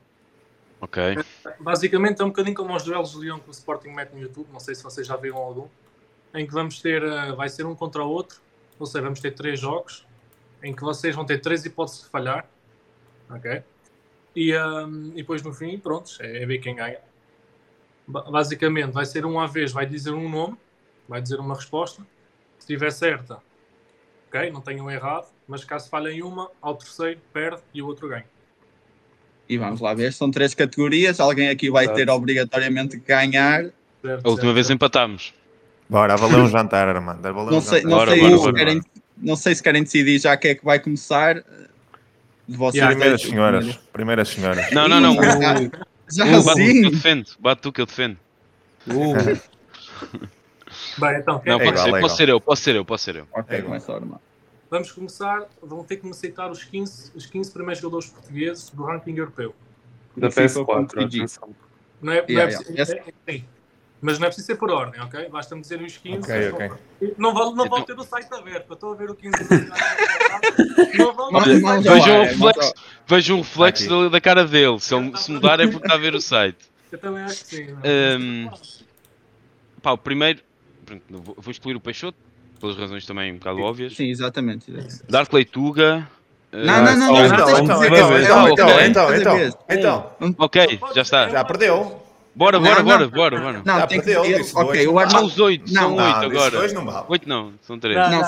Ok. Basicamente é um bocadinho como os duelos de Leão que o Sporting mete no YouTube, não sei se vocês já viram algum, em que vamos ter, eh, vai ser um contra o outro, ou seja, vamos ter três jogos, em que vocês vão ter três hipóteses de falhar, ok? E, ahm, e depois no fim, pronto, é, é ver quem ganha. Ba- Basicamente vai ser um à vez, vai dizer um nome, vai dizer uma resposta, se estiver certa, ok, não tenham errado, mas caso falhem uma, ao terceiro perde e o outro ganha. E vamos lá ver. São três categorias. Alguém aqui vai ter Exato. obrigatoriamente que ganhar. Certo, A última certo, vez certo. empatámos. Bora, valeu um jantar, Armando. Valeu Não um sei, jantar. não, sei bora, se bora. querem, não sei se querem decidir já quem é que vai começar. De vocês Yeah, Primeiras dois, senhoras. primeiro. Primeiras senhoras. Não, não, não. (laughs) Já, Ui, já Uh, bate tu que eu assim? defendo. Bate tu que eu defendo. uh, Bem, então, Não, é que pode igual, ser, é posso ser eu, posso ser eu, posso ser eu. Ok, É começa a armar. Vamos começar, vão ter que me aceitar os 15, os 15 primeiros jogadores portugueses do ranking europeu. da Do FIFA PS4, PG. atenção. Não é, não é Yeah, preciso- yeah. é- sim. Mas não é preciso ser por ordem, ok? Basta-me dizer os 15. Ok, ok. Não vale, não vale Então- ter o site aberto, eu estou a ver o 15 Não vale Mas- ter o mas site já Vejam é, o mas reflexo, vejam o reflexo da, da cara dele. Se, ele, se mudar é porque está a ver o site. Eu também acho que sim. não é? Hum, Pá, o primeiro. vou, vou excluir o Peixoto, pelas razões também um bocado óbvias. Sim, exatamente. Darkley Tuga. Não, eh, não, não, não. Então, não tens de então, dizer então, que é então, uma- então, é uma então, cada então, vez. então. Ok, já está. Já perdeu. Bora, Não, bora, não. bora, bora, bora. Não, Já tem que perdeu, dizer. disse Ok, dois. o Ah, Armando. os oito, Não, são não, oito Não, disse agora. dois não vale. Oito não, são três. Não, Não, não,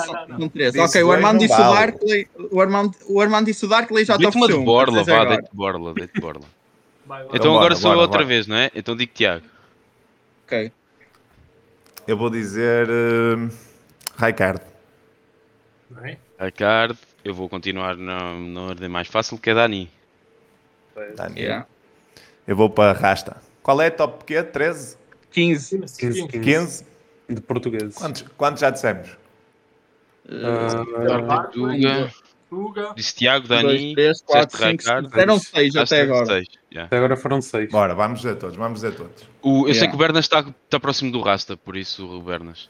são, não, não. são três. Disse Ok, o dois, Armando não disse o vale. Darkley. O Armando, o Armando disse o Darkley já ofereceu. de borla, vá, agora. deite de borla, deite de borla. Então Então agora bora, sou eu bora, outra bora. vez, não é? Então digo Tiago. Ok. Eu vou dizer. Uh, Raikard. Bem, Ricardo, eu vou continuar na, na ordem mais fácil que é Dani. Yeah. Eu vou para Rasta. Qual é a top quê? 13? 15. 15, 15, 15. 15? de português. Quantos, quantos já dissemos? Tuga, disse Tiago, 1, Dani, 2, 3, 4, disseste 5, Ricardo. 6. Eram 6 já até agora. seis, já. até agora foram seis. Bora, vamos dizer todos, vamos dizer todos. O- eu sei Yeah. que o Bernas está, está próximo do Rasta, por isso o Bernas.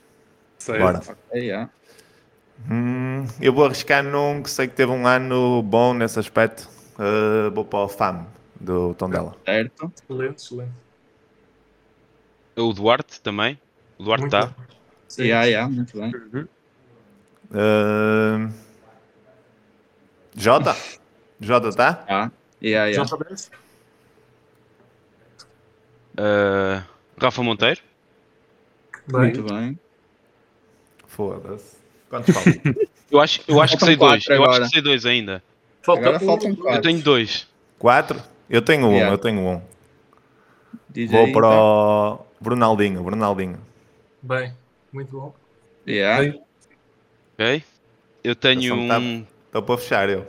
Certo. Bora. É, yeah. Hum, eu vou arriscar num que sei que teve um ano bom nesse aspecto. Uh, vou para o FAM do Tondela. Certo. excelente, excelente. O Duarte também. O Duarte está. bom. Sim. Yeah, yeah, muito bem. Uhum. Uh, Jota? (laughs) Jota tá? Tá. Yeah, yeah. Sabemos? Uh, Rafa Monteiro. Bem, Muito bem. Foda-se. Quantos faltam? (laughs) Eu acho, eu acho que sei dois. quatro Eu acho agora. que sei dois ainda. falta Agora um, faltam dois, Eu quatro. tenho dois. Quatro? Eu tenho um, Yeah. eu tenho um. Diz Vou aí, para então. o Brunaldinho, Brunaldinho. Bem, muito bom. Yeah. Bem, Ok? Eu tenho Ação tá- um. Estou para fechar eu.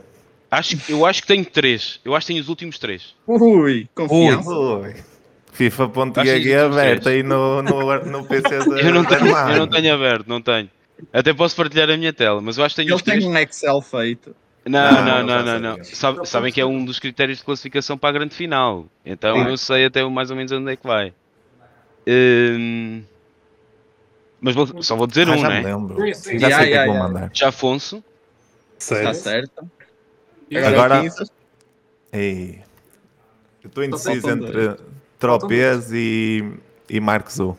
Acho, eu acho que tenho três. Eu acho que tenho os últimos três. Ui, confiança. Ui. FIFA.gg aberta três. aí no, no, no PC (laughs) da Eu não tenho, eu não tenho aberto, não tenho. Até posso partilhar a minha tela, mas eu acho que tenho Ele três. tem um Excel feito. Não, Não, não, não não. Sabe- sabem que é um dos critérios de classificação para a grande final. Então Sim. eu sei até mais ou menos onde é que vai. Hum, Mas vou- só vou dizer Ah, um, já né? me lembro. Sim, sim. Já Yeah, sei o que é yeah, vou yeah. mandar. Jafonso, Está Sério? certo. E Agora, Agora- o 15, Ei, eu estou indeciso entre Tropez e, e Marquezou.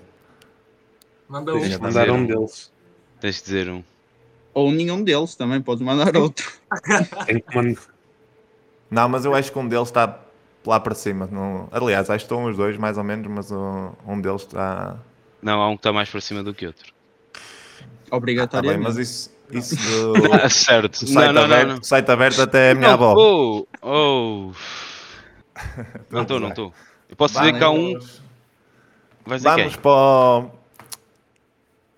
Manda Deixa um. Mandar um deles. tens de dizer um. Ou nenhum deles, também podes mandar outro. Não, mas eu acho que um deles está lá para cima. Não... Aliás, acho que estão os dois mais ou menos, mas um, deles está. Não, há um que está mais para cima do que outro. Está bem, Obrigatoriamente. mas isso, isso do Ah, (laughs) certo. site, Não, não, não. aberto, não. site aberto até a minha Não, avó. Oh, oh. Não (laughs) estou, não estou. Eu posso dizer que há um. Dizer Vamos quem? para o...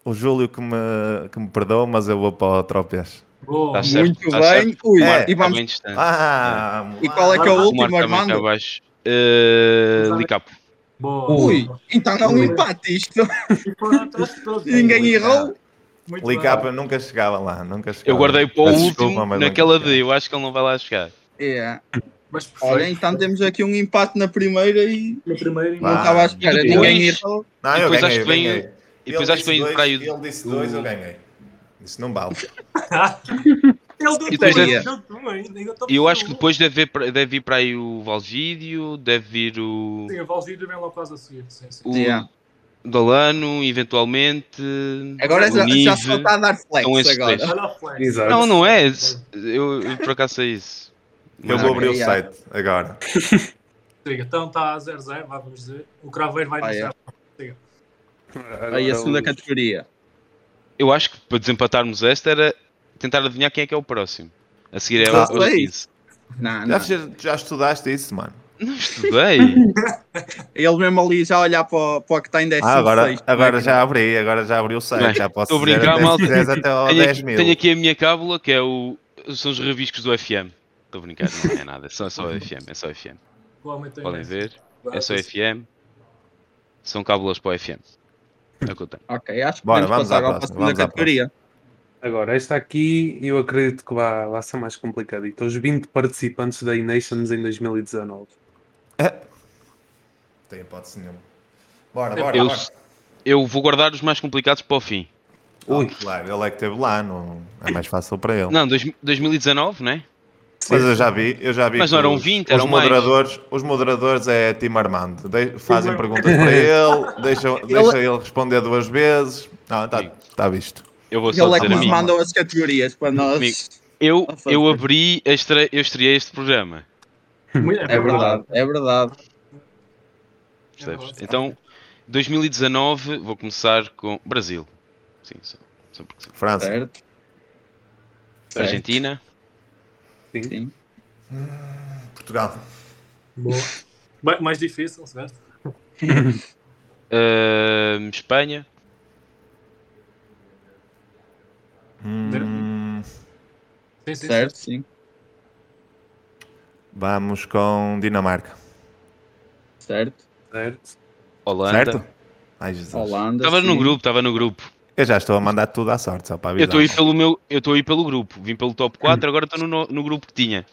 o Júlio que me, que me perdoa, mas eu vou para o. Boa. Tá certo, Muito tá bem. certo. Ui, É, e Está vamos... Ah, E qual é que é o último, Armando? abaixo. Uh, Licapo. Ui, então é um empate isto. E todos. Ninguém errou. Bem. nunca chegava lá, nunca chegava. Eu guardei para o Peço último desculpa, mas naquela de. Eu acho que ele não vai lá chegar. É. Mas Olha, então temos aqui um empate na primeira e e Vá. não estava à espera. E Ninguém errou. Não, E eu depois ganhei, acho que vem-. E depois Ele acho que disse para aí. dois, Ele disse dois, eu ganhei. Isso não vale. (laughs) Ele deu E depois tudo, deve- E eu acho que depois deve vir, para- deve vir para aí o Valvídeo, deve vir o, Sim, o Valvídeo vem logo quase a seguir. Sim, sim. o Yeah. Dalano, eventualmente. Agora o já, já Nive. só está a dar flex agora. três. Não, não é. Eu, eu por acaso sei isso. Eu vou abrir o site agora. Siga, Então está a 0-0, vá, vamos dizer. O Craveiro vai Ah, deixar. Aí a segunda categoria. Eu acho que para desempatarmos esta era tentar adivinhar quem é que é o próximo. A seguir é Ah, o, o sei. 15. Não, Já, não. já- já estudaste isso, mano? Não estudei. (laughs) Ele mesmo ali já olhar para, o- para o que está em 16. Ah, agora, não é agora que- já abri, agora já abri o site. Bem, já posso estou brincar, quiseres até ao tenho, 10 aqui, mil. tenho aqui a minha cábula que é o. São os rabiscos do FM. Estou a brincar, não é nada. É só, só FM. É só FM. Podem ver. É só. FM. São cábulas para o FM. É o que eu tenho. Ok, acho que Bora, vamos passar à agora para a próxima, segunda vamos à categoria. Agora, esta aqui eu acredito que vai, vai ser mais complicadito. Os 20 participantes da E-Nations em 2019. Tem hipótese nenhuma. Bora, bora, Eu, bora. eu vou guardar os mais complicados para o fim. Ui. Claro, ele é que esteve lá, não, é mais fácil para ele. Não, dois- 2019, né? Mas eu já vi, eu já vi Mas não eram os, 20, os eram mais. moderadores, Os moderadores é Tim Armando. De- fazem Tim perguntas para ele, deixam, (laughs) deixa ele responder duas vezes. Não, está tá visto. Eu vou só Ele é que nos mandam as categorias para nós. Amigo, Eu, eu abri, estre... eu estreiei este programa. É verdade, é verdade. Percebes? Então, 2019, vou começar com Brasil. Sim, só, só porque sim. França. Certo. Certo. Argentina, Sim. Portugal. Boa. (laughs) Bem, mais difícil, certo? (laughs) ahm, Espanha, Hum, Sim, sim. Certo, sim. vamos com Dinamarca. Certo. Certo? Holanda. Certo? Ai, Jesus. Holanda. Estava no sim. grupo, estava no grupo. Eu já estou a mandar tudo à sorte, só para Eu avisar. estou aí pelo meu, eu estou aí pelo grupo. Vim pelo top 4, agora estou no, no grupo que tinha.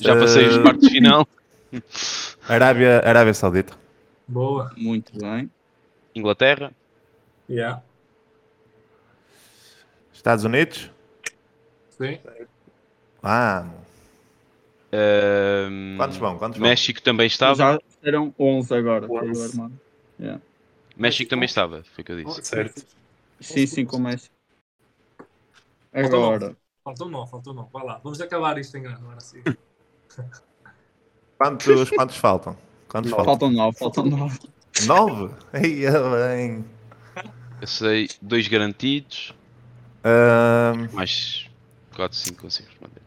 Já passei os Eh, quartos de final. Arábia, Arábia Saudita. Boa. Muito bem. Inglaterra, Yeah. Estados Unidos. Sim. Vamos. ahm, Quantos vão? Quantos vão? México também estava. Já eram 11 agora. 11. Armando. México também estava, foi o que eu disse. Certo. Sim, sim, com mais. Agora. Faltou não, faltou não. Vai lá. Vamos acabar isto em grande, agora sim. Quantos, quantos faltam? Quantos Nove. faltam? Faltam 9, faltam 9. Nove? Eia bem. Eu sei dois garantidos, Ahm, mais 4, 5 consigo responder.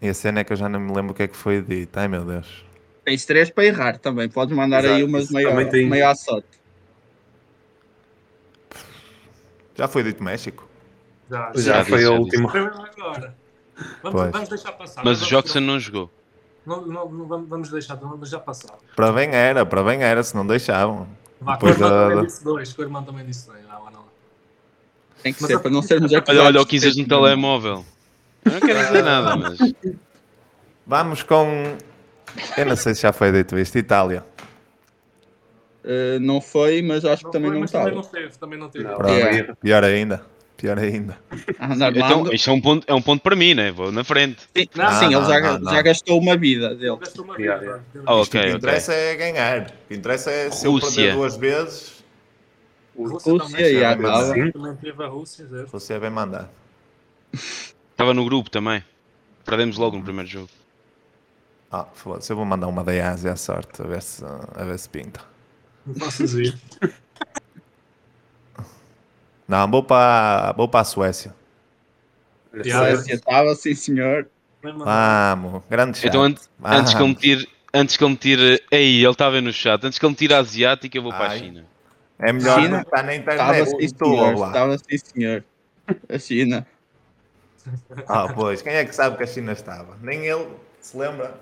e a cena é que eu já não me lembro o que é que foi dito. Ai meu Deus. Tens 3 para errar também. Podes mandar aí Exato, umas isso meio, também tem- meio à sorte. Já foi dito México? Já, Já, Já foi disse, a já última. Agora. Vamos, vamos deixar passar. Mas o Joxon não jogou. Não, não, não, vamos, deixar, vamos já passar. Para bem era, para bem era, se não deixavam. Vá, que o Depois irmão da- também disse dois, que o irmão também disse dois. Lá, lá, lá. Tem que ser para não sermos acusados. Olha, olha o de 15 no telemóvel. Eu não quero dizer nada, mas. Vamos com. Eu não sei se já foi dito isto. Itália. Eh, não foi, mas acho que Não também foi, não mas também não estava. teve, também não teve. Não. Yeah. Pior ainda. Pior ainda. Armando. Então, isto é um ponto, é um ponto para mim, né? Vou na frente. Sim, Não, sim, não, ele já, não, não. já gastou uma vida dele. Gastou uma Yeah, vida. Ah, Isto o ok, que ok. interessa é ganhar. O que interessa é se eu Rússia. perder duas vezes, Rússia Rússia também, e acaba. Sim. Também teve a Rússia, zero. você é bem mandado. Estava no grupo também. Perdemos logo no primeiro jogo. Ah, foda-se, eu vou mandar uma da Ásia à sorte, a ver se, a ver se pinta. Não posso dizer. (laughs) Não, vou para, vou para a Suécia. Suécia estava, sim senhor. Vamos, grande chat. Então, an- antes que ele me Vamos. tire. Antes que ele me tire. Ei, ele estava no chat. Antes que ele me tire a asiática, eu vou para a. China. É melhor China? estar na Estava internet. sim Estou senhor. lá. Estava sim senhor. A China. Ah, pois, quem é que sabe que a China estava? Nem ele se lembra.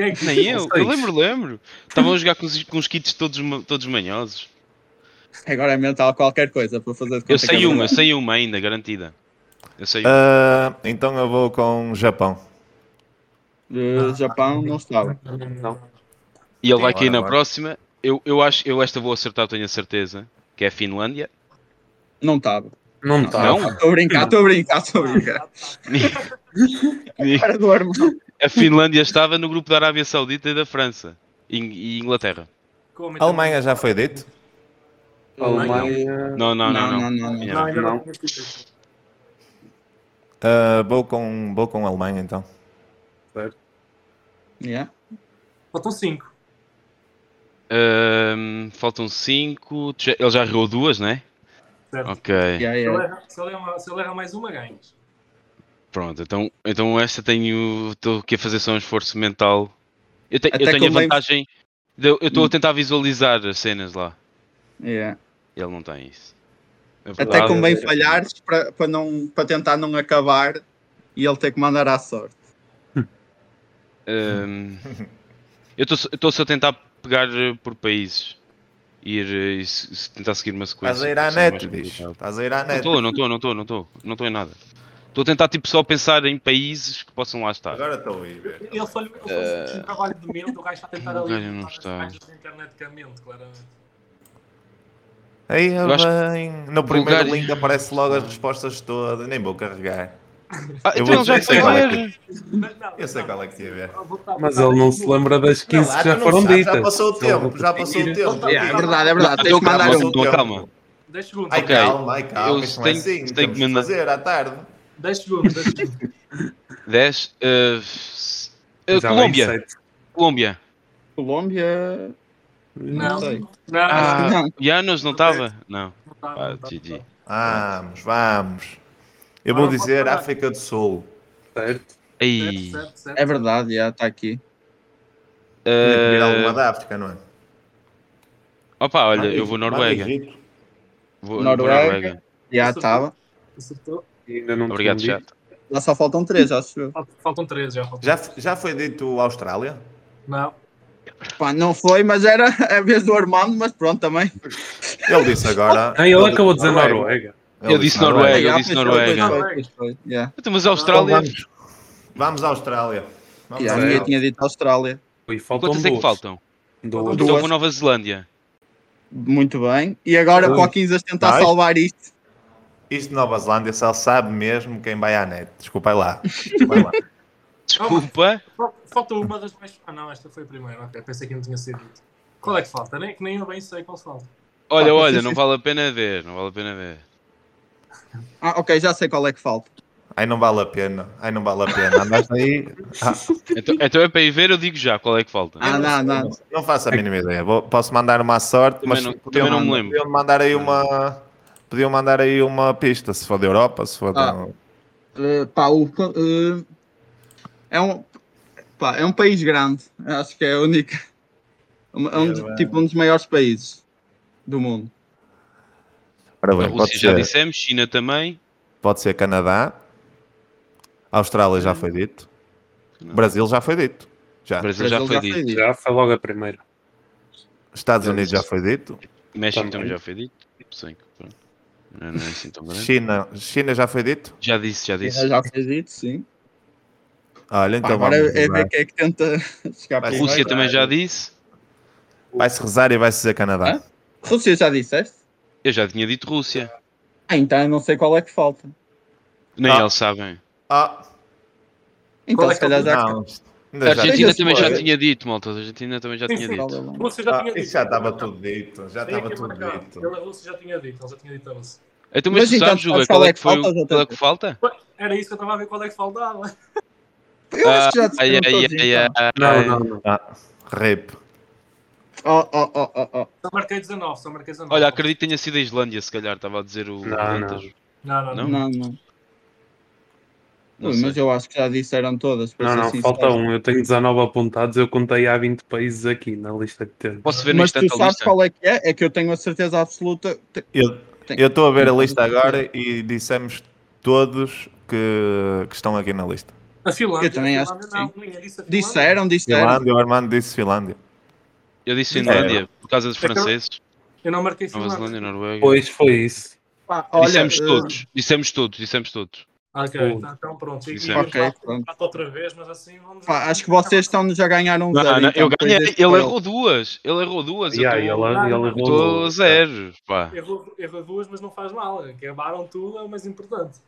Quem é que Nem eu. Eu lembro, lembro. Estavam a jogar com os, com os kits todos, todos manhosos. Agora é mental qualquer coisa para fazer de conta Eu sei é uma, eu sei uma ainda, garantida. Eu sei uma. Ah, então eu vou com Japão. Eh, Japão não estava. Não. E ele vai cair na próxima. Eu, eu acho, eu esta vou acertar, tenho a certeza. Que é a Finlândia. Não estava. Não? Estou a brincar, estou a brincar, estou a brincar. (laughs) Para do irmão. A Finlândia estava no grupo da Arábia Saudita e da França. E, Inglaterra. Como A Alemanha já foi dito? Alemanha. Não, não, não. Não, não. Ah, vou, com, vou com a Alemanha então. Yeah. Faltam 5. Ahm, faltam 5. Ele já errou duas, né? Certo. Ok. Yeah, Se ele yeah. se ele erra- se ele erra mais uma, ganhas. Pronto, então, então esta tenho. Estou aqui a fazer só um esforço mental. Eu, te- eu tenho a vantagem. de- Eu estou a tentar visualizar as cenas lá. Yeah. Ele não tem isso. A Até convém é- falhares para, para, não, para tentar não acabar e ele ter que mandar à sorte. Ahm, eu estou só a tentar pegar eh, por países. Ir eh, e se- se tentar seguir uma sequência. Estás a ir à net, bicho. Estás a ir à Não net. estou, não estou, não estou, não estou. Não estou em nada. Estou a tentar tipo só pensar em países que possam lá estar. Agora estou a ir ver. Ele fez um trabalho de mente, o gajo está a tentar o ali. gajo não está. internet com a mente, claramente. Aí Eu que bem, no primeiro Bulgária- link aparece logo as respostas todas, nem vou carregar. Ah, Eu então vou já dizer foi qual é não, Eu sei qual é que tinha a ver. Mas ele não se lembra das 15 Não, que já foram ditas. Já passou o tempo, já passou o tempo. Yeah, é verdade, é verdade. Tens que calma, mandar um. não, calma. 10 segundos. Ai calma, ai calma, Eu isto não é tenho- assim, tenho que que mandar- fazer à tarde. 10 segundos, 10 segundos. (laughs) 10. eh, s- eh, Já vai Colômbia. Colômbia. Colômbia. Não, Não. sei. Não, Ah, não. Janos não estava? Não. não Ah, não GG. tá. Vamos, vamos. Eu Agora vou dizer. África do Sul. Certo. Ei. Certo, certo, certo. É verdade, já está aqui. Eh, alguma da África, não é? opa, olha, eu vou Noruega. Vou, Noruega. Noruega. Já estava. Acertou. Ainda não Obrigado, tinham chat. dito. Já só faltam três, acho Faltam 13 já. Faltam. Já, já foi dito Austrália? Não. Pá, não foi, mas era a vez do Armando, mas pronto também. Ele disse agora. Ah, ele acabou de dizer Noruega. Ele Eu disse Noruega. eu disse Noruega. yeah. Então, Mas a Austrália. Então vamos, à Austrália. Vamos Yeah, tinha dito Austrália. E faltam Quantas é que duas. faltam? Duas. Então Duas. com Nova Zelândia. Muito bem. E agora Ui. para o 15 tentar Vai. salvar isto. Isto de Nova Zelândia só sabe mesmo quem vai à net. Desculpa lá. Desculpa lá. Desculpa. Fal- Falta uma das mais. Ah, não, esta foi a primeira. Ok, pensei que não tinha sido dito. Qual é que falta? Nem, que nem eu bem sei qual falta. Olha, Ah, olha, não vale a pena ver. Não vale a pena ver. Ah, ok, já sei qual é que falta. Ai não vale a pena. Ai não vale a pena. Andaste aí. Ah, Então, então é para ir ver, eu digo já qual é que falta. Ah, não, não. não faço a mínima ideia. Vou- posso mandar uma sorte, Também mas não- também não me lembro. podiam mandar aí uma. Podiam mandar aí uma pista, se for da Europa, se for Ah. da. Uh, pá, o, uh, é, um, pá, é um país grande. Acho que é a única. uma- É um, É, tipo um dos maiores países do mundo. Ora A bem, Rússia pode já ser, dissemos, China também. pode ser Canadá. Austrália já foi dito. Brasil já foi dito. Já. Brasil já Brasil foi dito. dito. Já foi logo a primeira. Estados Unidos já foi dito. México Também. também já foi dito. Cinco. pronto. Não é assim tão grande. China, China já foi dito? Já disse, já disse. Já fez isso, sim. Olha, Pá, então agora vamos é ver quem é que tenta chegar Vai, A primeiro. Rússia também já disse. Vai-se rezar e vai-se dizer Canadá. Hã? Rússia já disseste? Eu já tinha dito Rússia. Ah, então eu não sei qual é que falta. Nem Ah. eles sabem. Ah, Então Qual é se que calhar já. não. Ainda A Argentina também já tinha dito, malta. A Argentina também já Sim, tinha sim. dito. A Rússia já Ah, tinha dito. isso já estava Então, tudo dito. Já estava aqui tudo dito. A Rússia já tinha dito. Ele já tinha dito a Rússia. Então, mas, Mas tu então, sabes, Juga, sabes qual é é que foi falta, qual é que falta? Era isso que eu estava a ver qual é que faltava. Eu acho que já ai, disseram ai, todos. ai, então. ai, Não, não, não. Ah, rip. Oh, oh, oh, oh, oh. Só marquei 19, só marquei 19. Olha, acredito que tenha sido a Islândia, se calhar, estava a dizer o Não. Não, não, não. Não? Não, não. Não Ui, sei. mas eu acho que já disseram todas. para Não, ser não, sincero. falta um. Eu tenho 19 apontados, eu contei há 20 países aqui na lista que temos. Posso ver Mas tu sabes lista? qual é que é? É que eu tenho a certeza absoluta. Eu estou a ver a lista agora e dissemos todos que, que estão aqui na lista. A Finlândia. Eu também acho que Finlândia. Disseram, disseram. Finlândia, o Armando disse Finlândia. Eu disse Finlândia, por causa dos É franceses. Eu não marquei Nova Finlândia. Zelândia, Noruega. Pois foi isso. Pá, olha, dissemos eh, todos, dissemos todos, dissemos todos. Ok, então, então pronto. E, e é. Ok, faço- pronto. outra vez, mas assim vamos. pá, acho que vocês estão já ganharam um Não, zero. não, então, eu ganhei, ele errou duas, ele errou duas, Yeah, eu ele, estou Não, ele não, errou estou a duas. zero, pá. Errou, errou duas, mas não faz mal. Acabaram tudo, é o mais importante.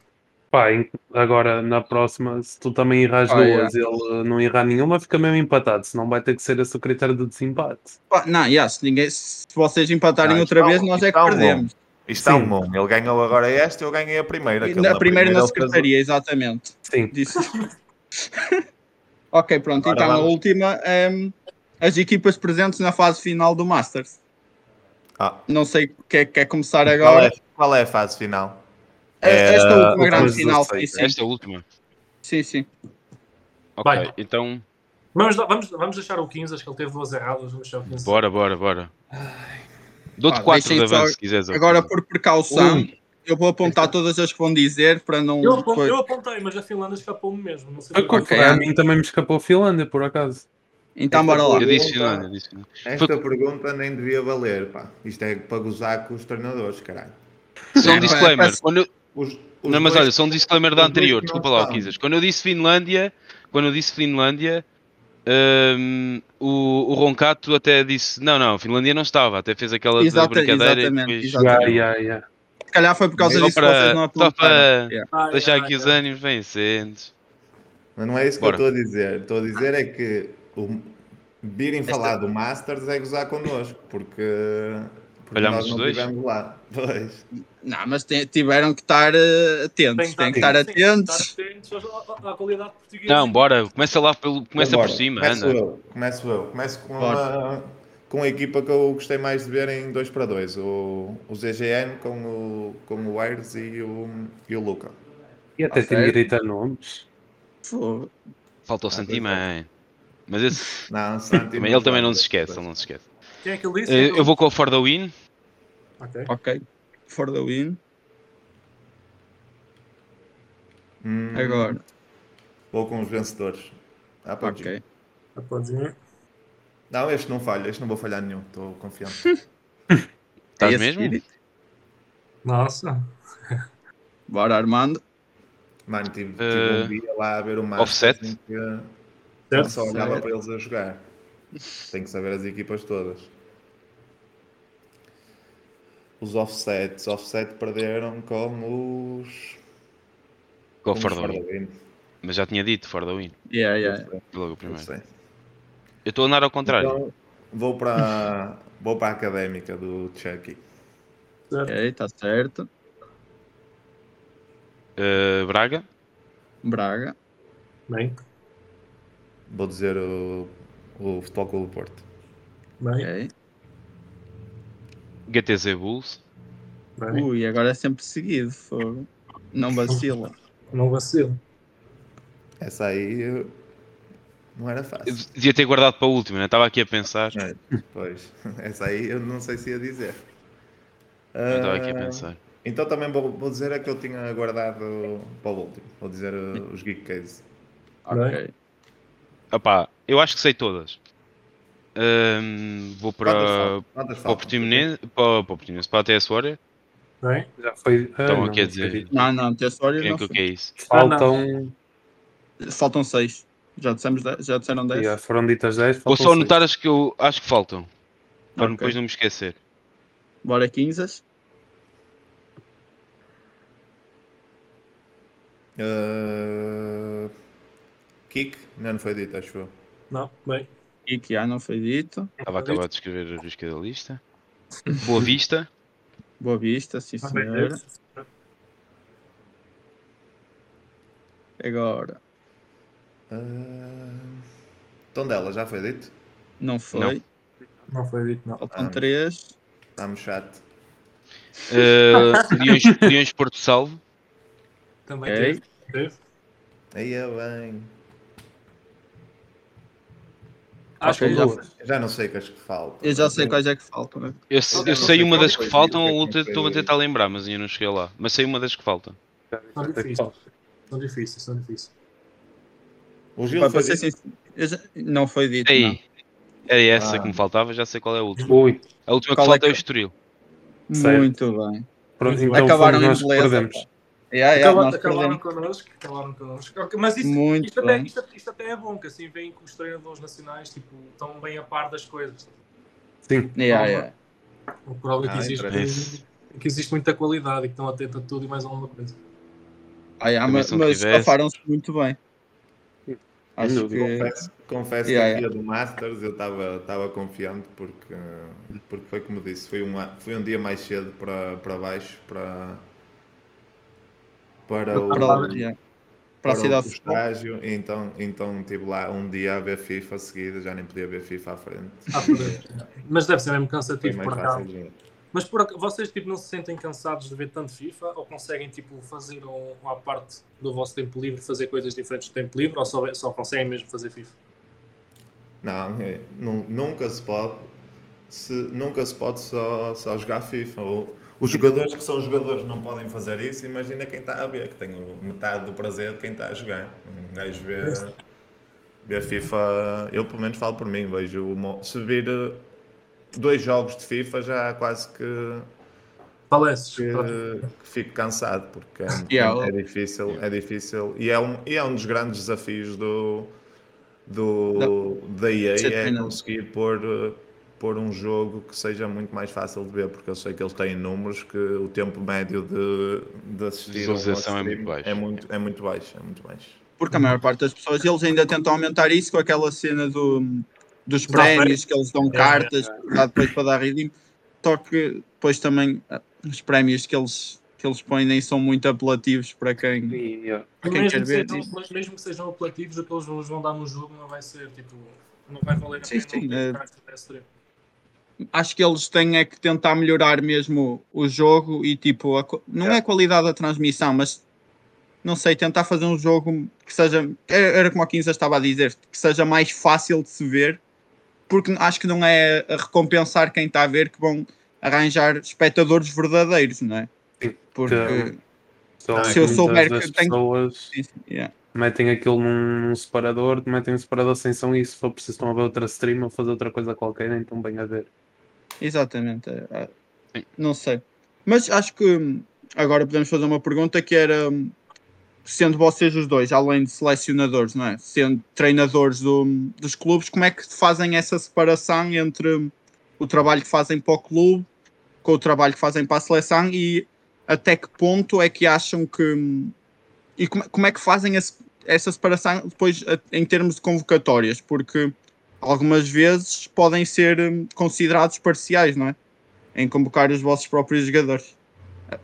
Pá, agora na próxima, se tu também erras Ah, duas e ele não errar nenhuma, fica mesmo empatado. Senão vai ter que ser esse o critério de desempate. Pá, Não, yeah, se, ninguém, se vocês empatarem Não, outra vez, é um- nós é que é perdemos. Isto é Sim. um 1. Ele ganhou agora esta, eu ganhei a primeira. Na primeira na ele fez o- secretaria, exatamente. Sim. Disse. (laughs) ok, pronto. Ora, então a vamos. última é as equipas presentes na fase final do Masters. Ah, Não sei quer, quer começar qual, agora. é, qual é a fase final? É, Esta É, última últimas grande final. Sim, 16. sim. Esta última. sim, sim. Ok, Vai. então, Vamos, vamos, vamos deixar o 15, acho que ele teve duas erradas. Vamos deixar o 15. bora, bora, bora. Dou-te 4 de deixem só- avanço se quiseres. Agora, por precaução, Um. eu vou apontar todas as que vão dizer para não. Eu, apon- depois- eu apontei, mas a Finlândia escapou-me mesmo. Não sei Foi porquê. porque Ok. a mim também me escapou a Finlândia, por acaso. Então, bora lá. Eu disse Pergunta- Finlândia, disse Finlândia. Esta Foi- pergunta nem devia valer, pá. Isto é para gozar com os treinadores, caralho. Só um Não, disclaimer. parece- Quando eu- Os, os Não, mas dois- olha, só um disclaimer da anterior, desculpa lá. Kizas. Quando eu disse Finlândia, quando eu disse Finlândia, hum, o, o Roncato até disse, não, não, Finlândia não estava, até fez aquela Exata- brincadeira exatamente, e depois... exatamente. Yeah, yeah, yeah. Se calhar foi por causa Só disso que para- vocês não só para- Yeah. Ai, Deixar aqui os ânimos bem sentes. Mas não é isso que Bora. eu estou a dizer. Estou a dizer é que o, virem falar do Masters é gozar connosco, porque, porque Falhámos nós os não dois? estivemos lá. Pois. Não, mas te- tiveram que estar eh, atentos. Têm que estar atentos. que estar atentos à- qualidade portuguesa. Não, bora, começa lá pelo, começa Bora. por cima, Começo anda. eu. Começo eu. Começo com, uma, com a equipa que eu gostei mais de ver em 2 para 2. O, o ZGN com o, com o Ayres e o, e o Luca. E até tem certo. direito a nomes. Fogo. Falta o Ah, Santimã. Mas esse, Não, Santi também, (laughs) ele também não se esquece, ele não se esquece. Quem é que ele disse? Eh, Eu vou com o For the Win. Ok. Ok. For the win. Hum, Agora. Vou com os vencedores. Ah. Ok. Ah. Não, este não falha. Este não vou falhar nenhum. Estou confiante. (laughs) Estás É mesmo? espírito. Nossa. Bora, Armando. Mano, tive, tive Eh, um dia lá a ver o Masters offset? em que só olhava para eles a jogar. Tenho que saber as equipas todas. Os offsets. Offset perderam com os. Com o com For os the Win. Fordawin. Mas já tinha dito For the Win. Yeah, yeah. Logo primeiro. Eu estou a andar ao contrário. Então, vou para, vou para a académica do Chucky. Certo. Ok, está certo. Eh, Braga. Braga. Bem, Vou dizer o, o Futebol Clube do Porto. bem, Ok. GTZ Bulls. bem. Ui, agora é sempre seguido. Fogo. Não vacila. Não vacilo. Essa aí eu- não era Eu fácil. devia ter guardado para a última, né? Estava aqui a pensar. É, pois, essa aí eu não sei se ia dizer. Eu estava aqui a Ah, pensar. Então também vou, vou dizer a que eu tinha guardado para o último. Vou dizer os Geek Case. Ok. Opá, eu acho que sei todas. Ahm, vou para, para o? Portimonense, para, para o Portimonense, para a TS Warrior. Bem, Já foi. ah, Estão não, aqui a não foi dizer. Não, não, hora Quem é não que foi. que é isso? Faltam. Faltam 6. Já, dissemos já disseram 10? Yeah, foram ditas 10. Vou só seis. anotar as que eu acho que faltam. Para Ok. depois não me esquecer. Bora 15. Uh, Kik, não, não foi dito, acho eu. não, bem. E que já não foi dito. Estava a acabar de escrever a busca da lista. Boa Vista. Boa vista, sim Ah, senhora. Agora, Uh, Tondela, já foi dito? não foi. Não foi dito, não. Faltam Ah. 3. Estamos chato. Uh, Leões, Leões Porto Salvo. Também Ok. teve. teve. Aí é bem. Acho que já já não sei quais que faltam. Eu já sei quais é que faltam, né? Eu, se- eu sei uma das que faltam, a outra estou a tentar lembrar, mas ainda não cheguei lá. Mas sei uma das que faltam. São que difíceis. São difíceis, são difíceis. O Gil foi para ser dito? sincero, eu já- Não foi dito, não. Ei, era essa Ah. que me faltava, já sei qual é a última. Ui, A última que Qual é falta é o que- Estoril. Certo. Muito bem. pronto, então Acabaram em que beleza. Yeah, yeah, acabaram perdemos. connosco, acabaram connosco. Mas isso, Muito isto, até, isto, isto até é bom, que assim veem que os treinadores nacionais tipo, estão bem a par das coisas. Sim, Yeah, yeah. O prova que, Ah, existe, que existe muita qualidade e que estão atentos a tudo e mais alguma coisa. Ah, yeah, mas mas safaram-se muito bem. Acho que. Confesso, confesso Yeah, que aqui a do Masters eu estava estava confiante porque, porque foi como disse, foi um, foi um dia mais cedo para, para baixo para, para o, Para, yeah. para a para cidade estágio, então, então estive lá um dia a ver FIFA seguida, já nem podia ver FIFA à frente. Ah, Mas deve ser mesmo cansativo por acaso. Mas por vocês tipo, não se sentem cansados de ver tanto FIFA ou conseguem tipo, fazer um, uma parte do vosso tempo livre, fazer coisas diferentes do tempo livre ou só, só conseguem mesmo fazer FIFA? Não, é, nu- nunca se pode, se, nunca se pode só, só jogar FIFA. Ou, os jogadores que são jogadores não podem fazer isso, imagina quem está a ver, que tem metade do prazer de quem está a jogar. Um gajo vê, vê FIFA, eu pelo menos falo por mim, vejo mo- se vir eh, dois jogos de FIFA já quase que, Faleces. que, que fico cansado, porque é, (laughs) Yeah. é difícil, é difícil e é um, e é um dos grandes desafios do, do, da EA é conseguir pôr, eh, pôr um jogo que seja muito mais fácil de ver, porque eu sei que eles têm números que o tempo médio de, de assistir a Visualização é muito baixo. É muito, é muito baixo, é muito baixo. Porque a maior parte das pessoas, eles ainda tentam aumentar isso com aquela cena do, dos prémios, que eles dão É, cartas, dá depois para dar redeem. Só que depois também ah, os prémios que eles, que eles põem nem são muito apelativos para quem. yeah. Para quem quer que ver sejam, mas mesmo que sejam apelativos, o que eles vão dar no jogo não vai ser tipo. Não vai valer a Sim, pena sim, Acho que eles têm é que tentar melhorar mesmo o jogo e tipo, a não é a qualidade da transmissão, mas não sei, tentar fazer um jogo que seja, era como a 15 estava a dizer, que seja mais fácil de se ver, porque acho que não é a recompensar quem está a ver que vão arranjar espectadores verdadeiros, não é? Porque que- Só Se eu souber que tenho- pessoas sim, sim, yeah. metem aquilo num, separador, metem um separador sem som e se for preciso estão a ver outra stream ou fazer outra coisa qualquer, nem estão bem a ver. Exatamente. Não sei. Mas acho que hum, agora podemos fazer uma pergunta que era hum, sendo vocês os dois, além de selecionadores, não é? Sendo treinadores do- dos clubes, como é que fazem essa separação entre hum, o trabalho que fazem para o clube com o trabalho que fazem para a seleção e até que ponto é que acham que hum, e como, como é que fazem esse- essa separação depois em termos de convocatórias? Porque algumas vezes podem ser hum, considerados parciais, não é? Em convocar os vossos próprios jogadores.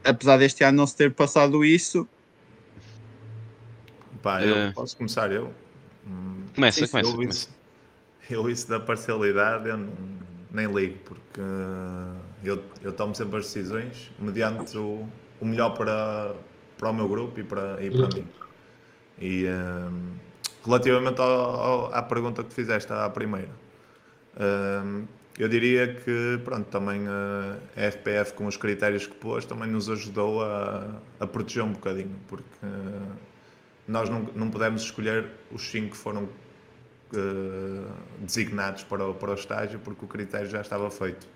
Apesar deste ano não se ter passado isso, Pá, eu Eh. posso começar eu. Hum, Começa, Sim, começa, eu, começa. isso, eu isso da parcialidade eu não- nem ligo, porque eu, eu tomo sempre as decisões mediante o, o melhor para, para o meu grupo e para, e para mim. E hum, relativamente ao- ao- à pergunta que fizeste à primeira, hum, eu diria que pronto, também a FPF com os critérios que pôs também nos ajudou a, a proteger um bocadinho, porque nós não, não pudemos escolher os cinco que foram eh, designados para o, para o estágio porque o critério já estava feito.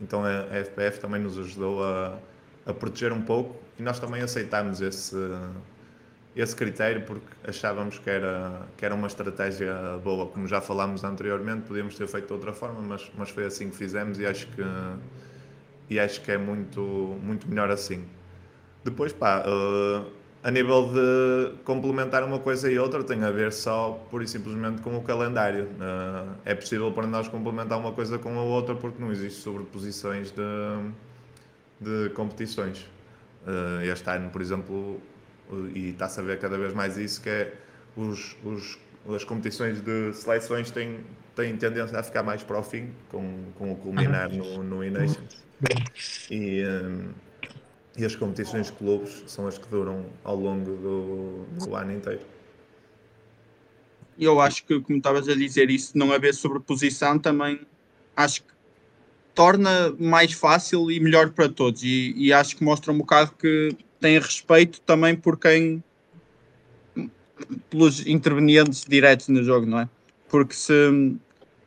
Então a FPF também nos ajudou a, a proteger um pouco e nós também aceitámos esse, esse critério porque achávamos que era, que era uma estratégia boa. Como já falámos anteriormente, podíamos ter feito de outra forma, mas, mas foi assim que fizemos e acho que, e acho que é muito, muito melhor assim. Depois, pá, uh, a nível de complementar uma coisa e outra, tem a ver só, pura e simplesmente, com o calendário. Uh, é possível para nós complementar uma coisa com a outra porque não existe sobreposições de, de competições. Uh, este ano, por exemplo, e está-se a ver cada vez mais isso, que é os, os, as competições de seleções têm, têm tendência a ficar mais para o fim, com, com o culminar no, no E-Nations. E, um, e as competições de clubes são as que duram ao longo do, do ano inteiro. E eu acho que, como estavas a dizer, isso não haver sobreposição também acho que torna mais fácil e melhor para todos. E, e acho que mostra um bocado que tem respeito também por quem pelos intervenientes diretos no jogo, não é? Porque se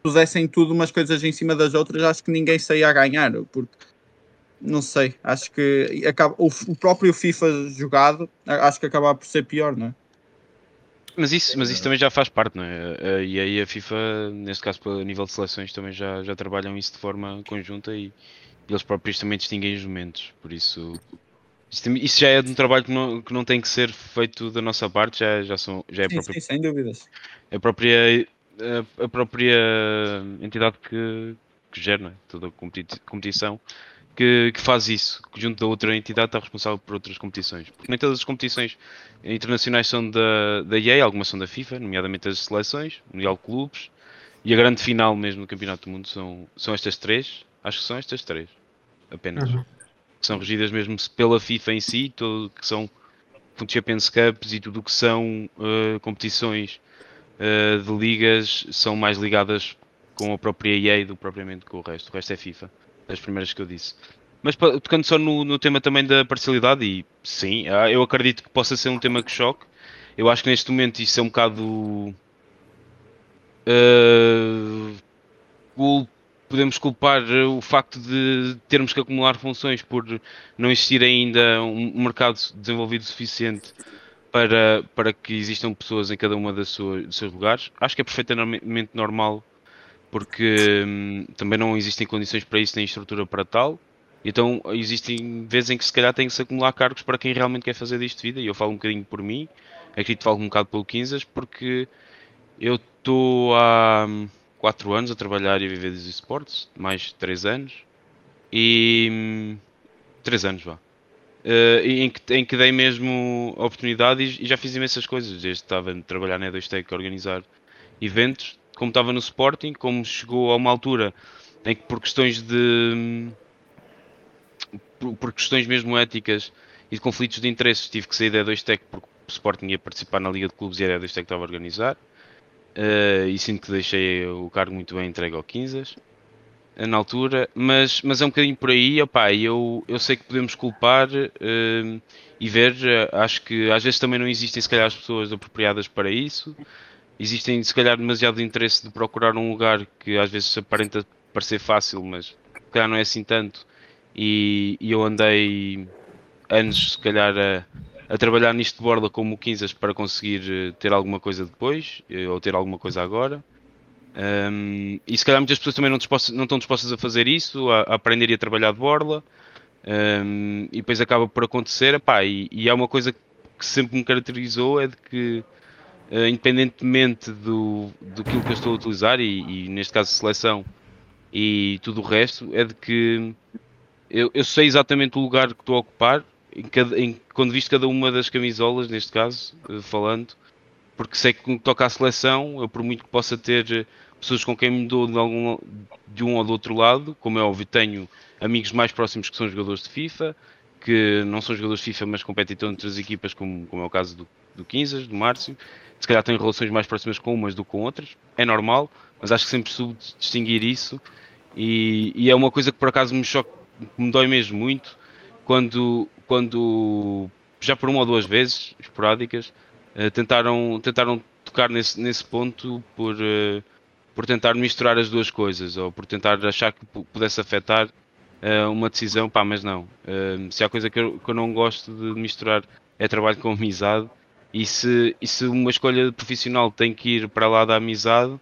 pusessem tudo umas coisas em cima das outras, acho que ninguém saía a ganhar, porque não sei, acho que acaba, o, o próprio FIFA jogado acho que acaba por ser pior, não é? Mas isso, mas isso também já faz parte, não é? E aí a FIFA, neste caso a nível de seleções, também já, já trabalham isso de forma conjunta e eles próprios também distinguem os momentos, por isso isso já é um trabalho que não, que não tem que ser feito da nossa parte, já, já, são, já é sim, própria, sim, sem dúvidas. A própria, a, a própria entidade que, que gera é? toda a competição que, que, faz isso, que junto da outra entidade está responsável por outras competições. Porque nem todas as competições internacionais são da, da EA, algumas são da FIFA, nomeadamente as seleções, Mundial de Clubes, e a grande final mesmo do Campeonato do Mundo são, são estas três, acho que são estas três, apenas. Uhum que são regidas mesmo pela FIFA em si, todo, que são Champions Cups e tudo o que são uh, competições uh, de ligas são mais ligadas com a própria EA do que propriamente com o resto. O resto é FIFA, das primeiras que eu disse. Mas tocando só no, no, tema também da parcialidade, e sim, ah, eu acredito que possa ser um tema que choque. Eu acho que neste momento isso é um bocado uh, podemos culpar eh, o facto de termos que acumular funções por não existir ainda um mercado desenvolvido suficiente para, para que existam pessoas em cada uma das suas, dos seus lugares. Acho que é perfeitamente normal, porque hum, também não existem condições para isso, nem estrutura para tal. Então existem vezes em que se calhar tem que se acumular cargos para quem realmente quer fazer disto vida, e eu falo um bocadinho por mim, acredito que falo um bocado pelo Quinzas, porque eu estou a. Hum, 4 anos a trabalhar e a viver dos esportes, mais 3 anos. E. 3 anos, vá. Uh, em, que, em que dei mesmo oportunidades e, e já fiz imensas coisas. Desde estava a trabalhar na 2Tech a organizar eventos, como estava no Sporting, como chegou a uma altura em que por questões de. por, por questões mesmo éticas e de conflitos de interesses tive que sair da 2Tech porque o Sporting ia participar na Liga de Clubes e era a 2Tech que estava a organizar. Uh, e sinto que deixei o cargo muito bem entregue ao Quinzas uh, na altura, mas, mas é um bocadinho por aí. Opá, eu, eu sei que podemos culpar uh, e ver. acho que às vezes também não existem, se calhar, as pessoas apropriadas para isso. Existem, se calhar, demasiado interesse de procurar um lugar que às vezes aparenta parecer fácil, mas se calhar não é assim tanto. E, e eu andei anos, se calhar, a a trabalhar nisto de borda como o Quinzas para conseguir eh, ter alguma coisa depois, eh, ou ter alguma coisa agora. Um, e se calhar muitas pessoas também não, dispostas, não estão dispostas a fazer isso, a, a aprender e a trabalhar de borla, um, e depois acaba por acontecer. Epá, e, e é uma coisa que sempre me caracterizou: é de que, uh, independentemente do, do que eu estou a utilizar, e, e, neste caso seleção e tudo o resto, é de que eu, eu sei exatamente o lugar que estou a ocupar, em cada, em, quando visto cada uma das camisolas, neste caso, eh, falando, porque sei que toca à seleção, eu por muito que possa ter eh, pessoas com quem me dou de, algum, de um ou do outro lado, como é óbvio, tenho amigos mais próximos que são jogadores de FIFA, que não são jogadores de FIFA, mas competem em outras equipas, como, como é o caso do, do Quinzas, do Márcio. Se calhar têm relações mais próximas com umas do que com outras, é normal, mas acho que sempre soube distinguir isso. E, e, é uma coisa que por acaso me choca, me dói mesmo muito, quando, quando já por uma ou duas vezes esporádicas uh, tentaram, tentaram tocar nesse, nesse ponto por, uh, por tentar misturar as duas coisas ou por tentar achar que pudesse afetar uh, uma decisão, pá, mas não. Se há coisa que eu, que eu, não gosto de misturar é trabalho com amizade, e se, e se uma escolha profissional tem que ir para lá da amizade,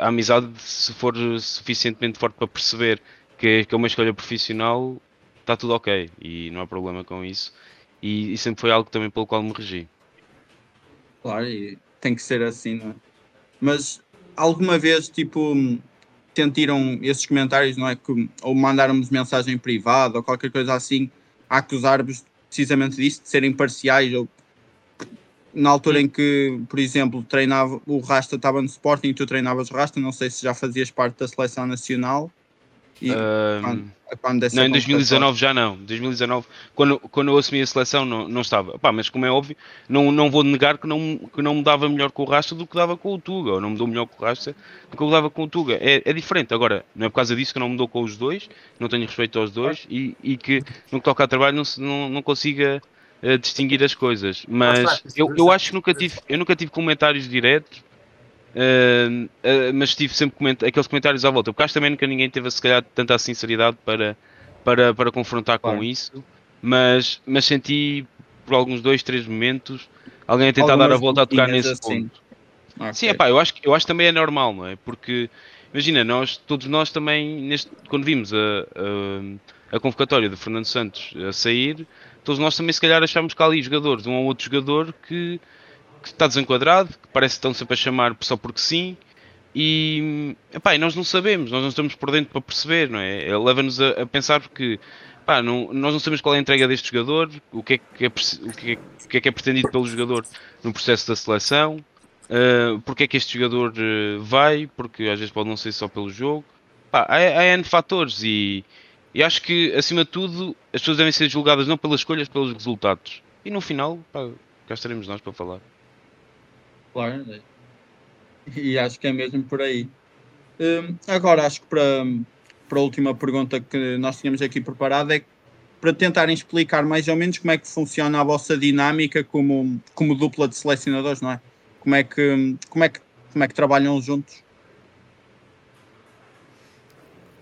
a amizade, se for suficientemente forte para perceber que, que é uma escolha profissional, está tudo ok e não há problema com isso. E, e, sempre foi algo também pelo qual me regi. Claro, e tem que ser assim, não é? Mas alguma vez, tipo, sentiram esses comentários, não é? Que, ou mandaram-nos mensagem privada ou qualquer coisa assim, a acusar-vos precisamente disso, de serem parciais ou na altura em que, por exemplo, treinava, o Rasta estava no Sporting e tu treinavas o Rasta, não sei se já fazias parte da seleção nacional. E, quando, quando não, em 2019 já não. 2019, quando, quando eu assumi a seleção, não, não estava. Pá, mas como é óbvio, não, não vou negar que não, que não me dava melhor com o Rasta do que dava com o Tuga, ou não me dou melhor com o Rasta do que eu dava com o Tuga. É, é diferente. Agora, não é por causa disso que não me dou com os dois, não tenho respeito aos dois e, e que no que toca a trabalho não, não, não consiga uh, distinguir as coisas. Mas eu, eu acho que nunca tive, eu nunca tive comentários diretos Uh, uh, mas tive sempre coment aqueles comentários à volta, porque acho também que ninguém teve se calhar tanta sinceridade para, para, para confrontar claro. com isso, mas, mas senti por alguns dois, três momentos alguém a tentar Algumas dar a volta a tocar nesse assim. ponto. Okay. Sim, epá, eu acho, eu acho que também é normal, não é? Porque imagina, nós, todos nós também, neste, quando vimos a, a, a convocatória de Fernando Santos a sair, todos nós também se calhar achámos que há ali jogadores, um ou outro jogador que que está desenquadrado, que parece que estão sempre a chamar só porque sim. E, epá, nós não sabemos, nós não estamos por dentro para perceber, não é? Leva-nos a, a, pensar porque epá, não, nós não sabemos qual é a entrega deste jogador, o que é que é, o que é, o que é, que é pretendido pelo jogador no processo da seleção, uh, porque é que este jogador uh, vai, porque às vezes pode não ser só pelo jogo. Epá, há, há N fatores e, e acho que, acima de tudo, as pessoas devem ser julgadas não pelas escolhas, pelos resultados. E no final, pá, cá estaremos nós para falar. Claro, né? e acho que é mesmo por aí. Um, agora, acho que para, para a última pergunta que nós tínhamos aqui preparada é para tentarem explicar mais ou menos como é que funciona a vossa dinâmica como, como dupla de selecionadores, não é? Como é que, como é que, como é que trabalham juntos?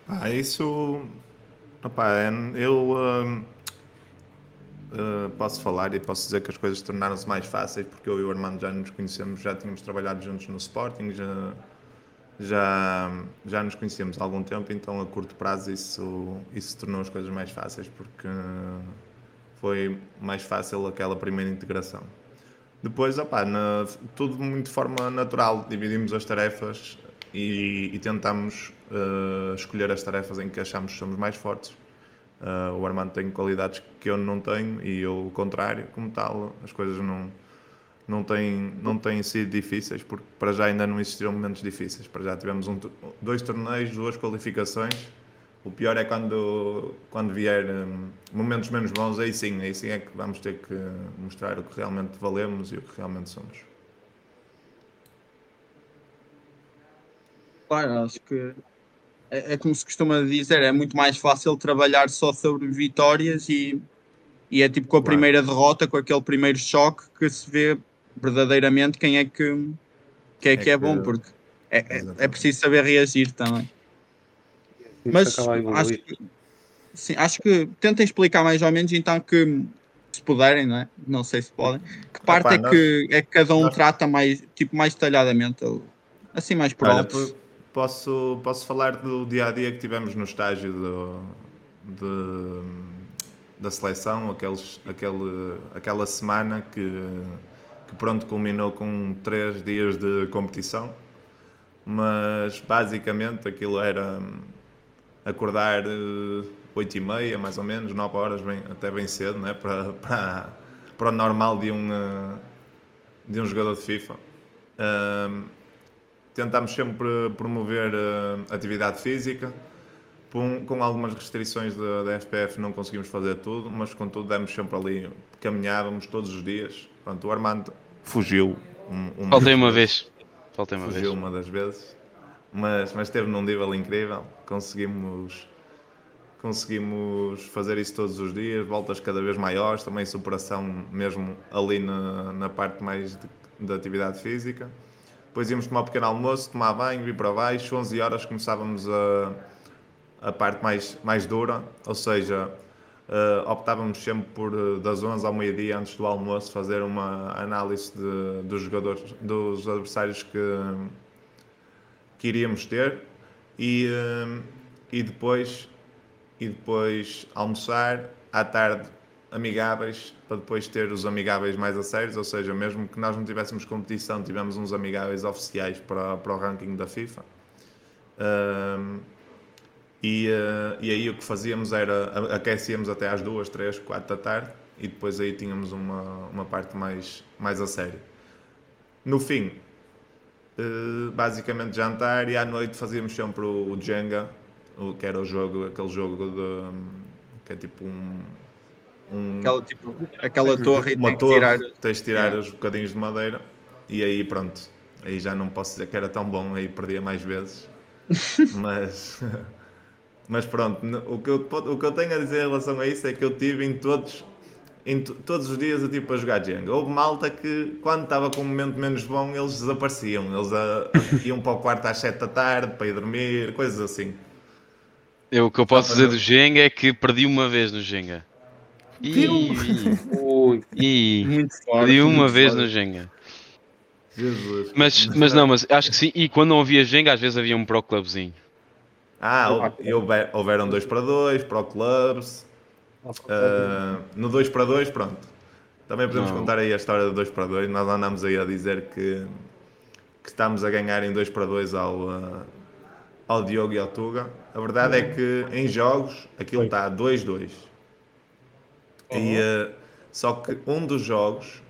Ah, isso. Opa, eu. Um uh, posso falar e posso dizer que as coisas tornaram-se mais fáceis porque eu e o Armando já nos conhecemos, já tínhamos trabalhado juntos no Sporting, já, já, já nos conhecemos há algum tempo, então a curto prazo isso, isso tornou as coisas mais fáceis porque foi mais fácil aquela primeira integração. Depois, opa, na, tudo muito de forma natural, dividimos as tarefas e, e tentamos uh, escolher as tarefas em que achamos que somos mais fortes Uh, o Armando tem qualidades que eu não tenho e eu o contrário, como tal, as coisas não, não, têm, não têm sido difíceis, porque para já ainda não existiram momentos difíceis. Para já tivemos um, dois torneios, duas qualificações. O pior é quando, quando vier um, momentos menos bons, aí sim, aí sim é que vamos ter que mostrar o que realmente valemos e o que realmente somos. Claro, acho que é, é, como se costuma dizer, é muito mais fácil trabalhar só sobre vitórias e, e é tipo com a claro. primeira derrota, com aquele primeiro choque, que se vê verdadeiramente quem é que, que é, é que é bom, porque é, é, é, preciso saber reagir também. Mas acho que, sim, acho que tentem explicar mais ou menos então que se puderem, não é? Não sei se podem. Que parte Opa, é, nós, que, é que cada um nós... trata mais, tipo, mais detalhadamente, assim mais por alto. Posso, posso falar do dia a dia que tivemos no estágio do, de, da seleção, aqueles, aquele, aquela semana que, que pronto culminou com três dias de competição. Mas basicamente aquilo era acordar 8 eh, e meia, mais ou menos, 9 horas, bem, até bem cedo, né? para, para, para o normal de um, eh, de um jogador de FIFA tentámos sempre promover uh, atividade física. Com, algumas restrições da, da, FPF não conseguimos fazer tudo, mas contudo demos sempre ali, caminhávamos todos os dias. Pronto, o Armando fugiu. Um, um Faltei uma vez. Faltei uma fugiu vez. uma das vezes, mas, mas esteve num nível incrível. Conseguimos, conseguimos fazer isso todos os dias, voltas cada vez maiores, também superação mesmo ali na, na parte mais da atividade física. Depois íamos tomar um pequeno almoço, tomar banho, vir para baixo. 11 horas começávamos a, a parte mais, mais dura, ou seja, uh, optávamos sempre por uh, das 11 ao meio-dia antes do almoço fazer uma análise de, dos jogadores, dos adversários que, que iríamos ter. E, uh, e depois e depois almoçar. À tarde amigáveis para depois ter os amigáveis mais a sérios, ou seja, mesmo que nós não tivéssemos competição, tivemos uns amigáveis oficiais para, para o ranking da FIFA. E, uh, e aí o que fazíamos era aquecíamos até às duas, três, quatro da tarde e depois aí tínhamos uma, uma parte mais, mais a sério. No fim, uh, basicamente jantar e à noite fazíamos sempre o, o Jenga, o, que era o jogo, aquele jogo de, que é tipo um, um aquela, tipo, aquela torre uma torre, tirar... tens de tirar é. os bocadinhos de madeira e aí pronto, aí já não posso dizer que era tão bom, aí perdia mais vezes, (laughs) mas (laughs) Mas pronto, o que, eu, o que eu tenho a dizer em relação a isso é que eu tive em todos, em todos os dias eu tipo a jogar Jenga. Houve malta que quando estava com um momento menos bom eles desapareciam. Eles a, a, (laughs) iam para o quarto às 7 da tarde para ir dormir, coisas assim. Eu, o que eu posso dizer do Jenga é que perdi uma vez no Jenga. E, (laughs) e, muito forte, uma vez forte. no Jenga. Jesus. Mas, mas não, mas acho que sim. E quando não havia Jenga, às vezes havia um Pro Clubzinho. Ah, e houver, houveram 2 para 2, Pro Clubs. Uh, no 2 para 2, pronto. Também podemos não. contar aí a história do 2 para 2. Nós andamos aí a dizer que, que estamos a ganhar em 2 para 2 ao, uh, ao Diogo e ao Tuga. A verdade é que em jogos aquilo está 2-2. E, uh, só que um dos jogos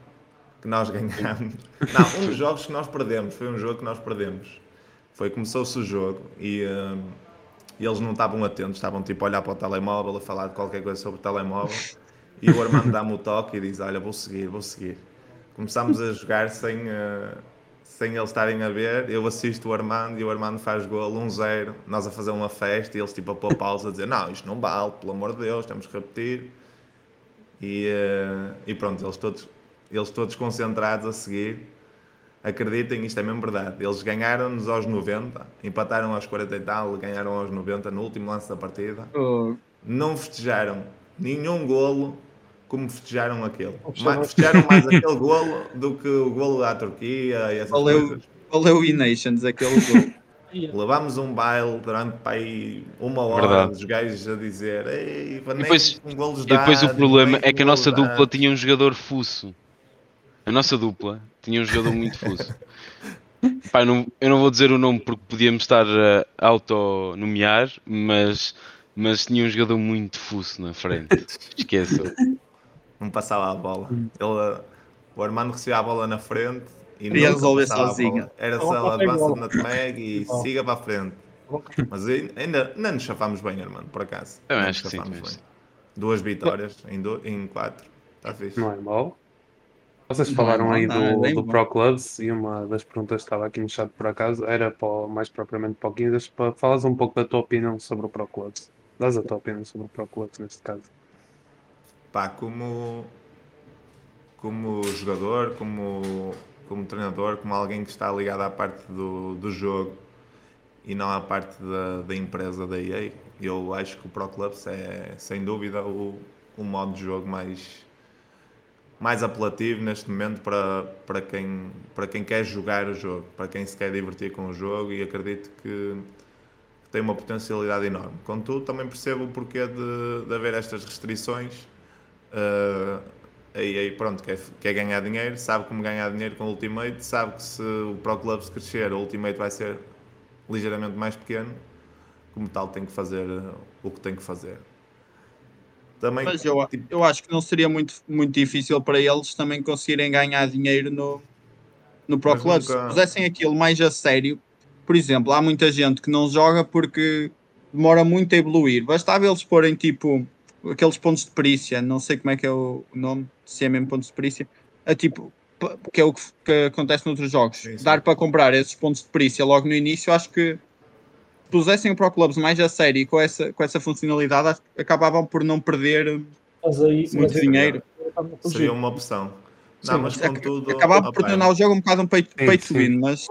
que nós (laughs) ganhamos. (laughs) Não, um dos jogos que nós perdemos. Foi um jogo que nós perdemos. Foi começou-se o jogo e. Uh, e eles não estavam atentos, estavam tipo a olhar para o telemóvel, a falar de qualquer coisa sobre o telemóvel. E o Armando (laughs) dá-me o toque e diz: Olha, vou seguir, vou seguir. Começámos a jogar sem, uh, sem eles estarem a ver. Eu assisto o Armando e o Armando faz gol 1-0. Nós a fazer uma festa e eles tipo a pôr pausa a dizer: Não, isto não vale, pelo amor de Deus, temos que repetir. E, uh, e pronto, eles todos, eles todos concentrados a seguir acreditem, isto é mesmo verdade. Eles ganharam-nos aos 90, empataram aos 40 e tal, ganharam aos 90 no último lance da partida. Oh. Não festejaram nenhum golo como festejaram aquele. Mais, festejaram mais (laughs) aquele golo do que o golo da Turquia e essas valeu, coisas. Valeu E-Nations aquele golo. Levámos um baile durante aí, uma hora Verdade. os gajos a dizer Ei, e depois, um golo e depois o problema é que a nossa dupla tinha um jogador fuso. A nossa dupla tinha um jogador muito fuso. (laughs) Pai, não, eu não vou dizer o nome porque podíamos estar a auto-nomear, mas, mas tinha um jogador muito fuso na frente. (laughs) Esqueçam. Não passava a bola. Ele, o Armando recebia a bola na frente e não resolver sozinho. Era só avança na tag e siga para a frente. Mas ainda, ainda nos chafámos bem, Armando, por acaso. Eu acho que sim. Duas vitórias em, do, em quatro. Está fixe. Não é mau. Vocês falaram aí do, do Pro Clubs e uma das perguntas que estava aqui no chat por acaso era para, mais propriamente para o Guindas. Falas um pouco da tua opinião sobre o Pro Clubs. Dás a tua opinião sobre o Pro Clubs neste caso. Pá, como, como jogador, como, como treinador, como alguém que está ligado à parte do, do jogo e não à parte da, da empresa da EA, eu acho que o Pro Clubs é sem dúvida o, o modo de jogo mais mais apelativo neste momento para, para, quem, para quem quer jogar o jogo, para quem se quer divertir com o jogo e acredito que tem uma potencialidade enorme. Contudo, também percebo o porquê de, de haver estas restrições. Uh, aí, aí pronto, quer, quer ganhar dinheiro, sabe como ganhar dinheiro com o Ultimate, sabe que se o Pro Clubs crescer, o Ultimate vai ser ligeiramente mais pequeno, como tal tem que fazer o que tem que fazer. Também, Mas eu, tipo, eu acho que não seria muito, muito difícil para eles também conseguirem ganhar dinheiro no, no Pro Club. Nunca... Se pusessem aquilo mais a sério, por exemplo, há muita gente que não joga porque demora muito a evoluir. Bastava eles porem tipo aqueles pontos de perícia, não sei como é que é o nome, se é mesmo pontos de perícia, é tipo, que é o que, que acontece noutros jogos. Sim, sim. Dar para comprar esses pontos de perícia logo no início, acho que pusessem o Pro Clubs mais a sério e com essa, com essa funcionalidade, acabavam por não perder aí, muito dinheiro. Seria uma opção. Não, mas contudo. Acabava por tornar o jogo um bocado um peito, sim, peito sim. mas.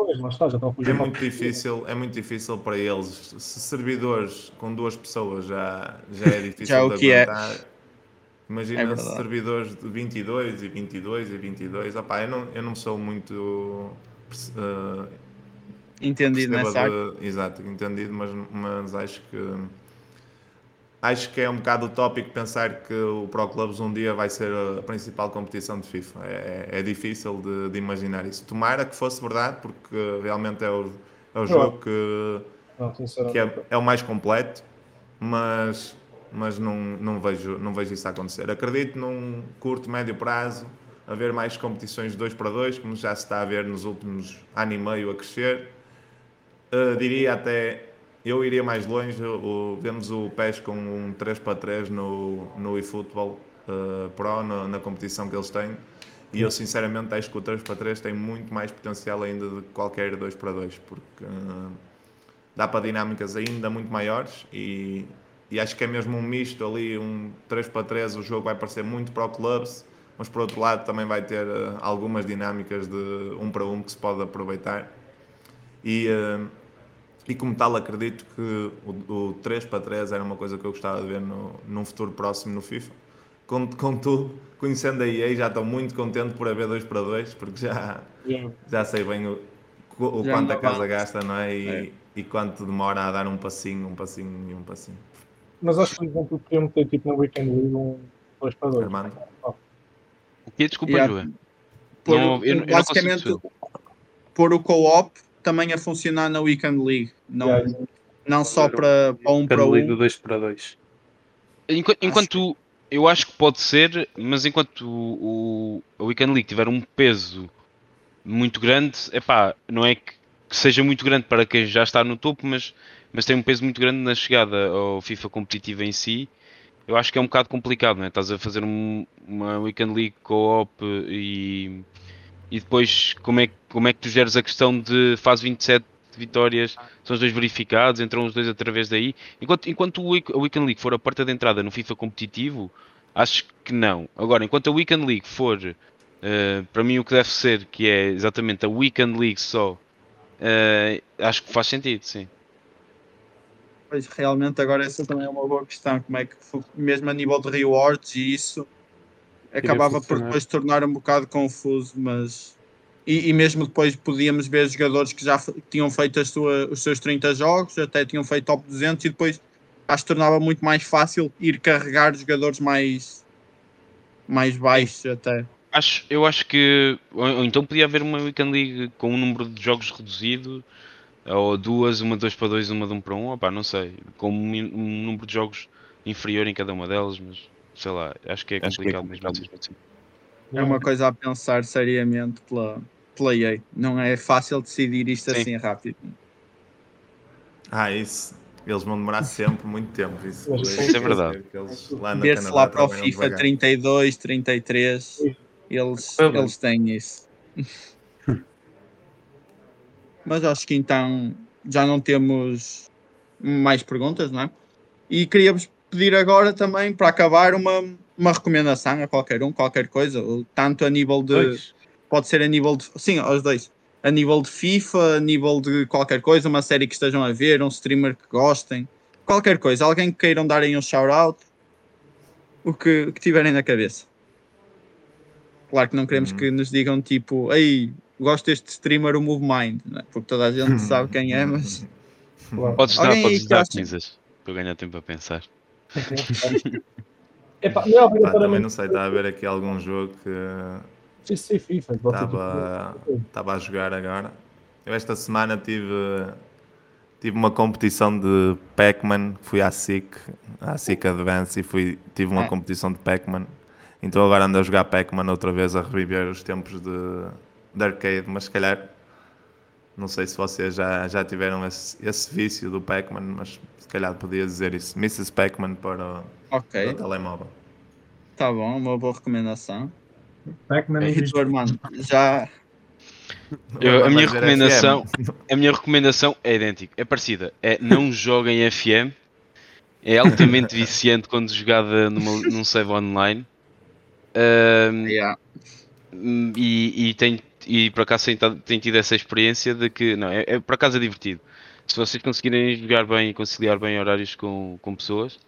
É muito difícil É muito difícil para eles. Se servidores com duas pessoas já, já é (laughs) difícil já o que é. aguentar. É. Imagina é servidores de 22 e 22 e 22. Opá, eu, não, eu não sou muito. Uh, entendido nessa de, Exato, entendido, mas, mas acho que acho que é um bocado utópico pensar que o Pro Clubs um dia vai ser a principal competição de FIFA. É, é difícil de, de, imaginar isso. Tomara que fosse verdade, porque realmente é o, é o jogo que, que é, é, o mais completo, mas, mas não, não, vejo, não vejo isso acontecer. Acredito num curto, médio prazo haver mais competições de 2 para 2, como já se está a ver nos últimos ano e meio a crescer. Uh, diria até eu iria mais longe, o, vemos o PES com um 3 para 3 no, no eFootball uh, Pro, na, na, competição que eles têm, e eu sinceramente acho que o 3 para 3 tem muito mais potencial ainda do que qualquer 2 para 2, porque uh, dá para dinâmicas ainda muito maiores e, e acho que é mesmo um misto ali, um 3 para 3, o jogo vai parecer muito Pro Clubs, mas por outro lado também vai ter uh, algumas dinâmicas de 1 para 1 que se pode aproveitar. E, uh, e como tal, acredito que o, o 3 para 3 era uma coisa que eu gostava de ver no, num futuro próximo no FIFA. Contudo, conhecendo a EA, já estou muito contente por haver 2 para 2, porque já, yeah. já sei bem o, o quanto a casa gasta, não é? E, é? e quanto demora a dar um passinho, um passinho e um passinho. Mas acho que, por exemplo, podíamos ter tipo no Weekend League um 2 para 2. Armando. Oh. O que Desculpa, yeah. João. Por, eu, basicamente, pôr o co-op também a funcionar na Weekend League, não, yeah. não só para, para um para um. 2 para 2. Enquanto, enquanto eu acho que pode ser, mas enquanto o, o, a Weekend League tiver um peso muito grande, epá, não é que, que seja muito grande para quem já está no topo, mas, mas tem um peso muito grande na chegada ao FIFA competitivo em si. Eu acho que é um bocado complicado, não é? Estás a fazer um, uma Weekend League co-op e e depois como é, como é que tu geres a questão de fase 27 vitórias, são os dois verificados, entram os dois através daí. Enquanto, enquanto o Weekend League for a porta de entrada no FIFA competitivo, acho que não. Agora, enquanto a Weekend League for, uh, para mim, o que deve ser, que é exatamente a Weekend League só, uh, acho que faz sentido, sim. Pois realmente agora essa também é uma boa questão, como é que mesmo a nível de rewards e isso acabava por depois tornar um bocado confuso, mas e, e, mesmo depois podíamos ver jogadores que já tinham feito sua, os seus 30 jogos, até tinham feito top 200 e depois acho que tornava muito mais fácil ir carregar jogadores mais mais baixos até. Acho, eu acho que ou, então podia haver uma Weekend League com um número de jogos reduzido ou duas, uma 2 para 2, uma de 1 um para 1, um, opá, não sei, com um, um número de jogos inferior em cada uma delas, mas sei lá, acho que é complicado, que é mesmo assim. É uma coisa a pensar seriamente pela, pela EA. Não é fácil decidir isto Sim. assim rápido. Ah, isso. Eles vão demorar sempre muito tempo. Isso, isso é verdade. Ver-se lá para o FIFA devagar. 32, 33, eles, eles têm isso. (laughs) Mas acho que então já não temos mais perguntas, não é? E queríamos pedir agora também, para acabar, uma, uma recomendação a qualquer um, qualquer coisa, tanto a nível de. Dois. Pode ser a nível de. Sim, aos dois. A nível de FIFA, a nível de qualquer coisa, uma série que estejam a ver, um streamer que gostem, qualquer coisa. Alguém que queiram darem um shout-out, o que, o que tiverem na cabeça. Claro que não queremos uhum. que nos digam tipo, ei, gosto deste streamer, o Move Mind, é? porque toda a gente (laughs) sabe quem é, mas. Podes dar, podes dar coisas para ganhar tempo a pensar. (laughs) Epá, não, é Pá, também não sei, está a ver aqui algum jogo que estava, estava a jogar agora. Eu esta semana tive, tive uma competição de Pac-Man, fui à SIC, à SIC Advance e fui, tive uma é. competição de Pac-Man. Então agora ando a jogar Pac-Man outra vez a reviver os tempos de, de arcade, mas se calhar não sei se vocês já, já tiveram esse, esse vício do Pac-Man, mas se calhar podia dizer isso. Mrs. Pac-Man para, okay. o telemóvel. Tá bom, uma boa recomendação. Pac-Man é, mano, já. Eu, a, minha recomendação, (laughs) a minha recomendação é idêntica, é parecida. É não joguem FM. É altamente viciante quando jogada numa, num save online. Um, yeah. E, e, tem, e por acaso tem tido essa experiência de que, não, é, é- por acaso é divertido. Se vocês conseguirem jogar bem e conciliar bem horários com, com pessoas,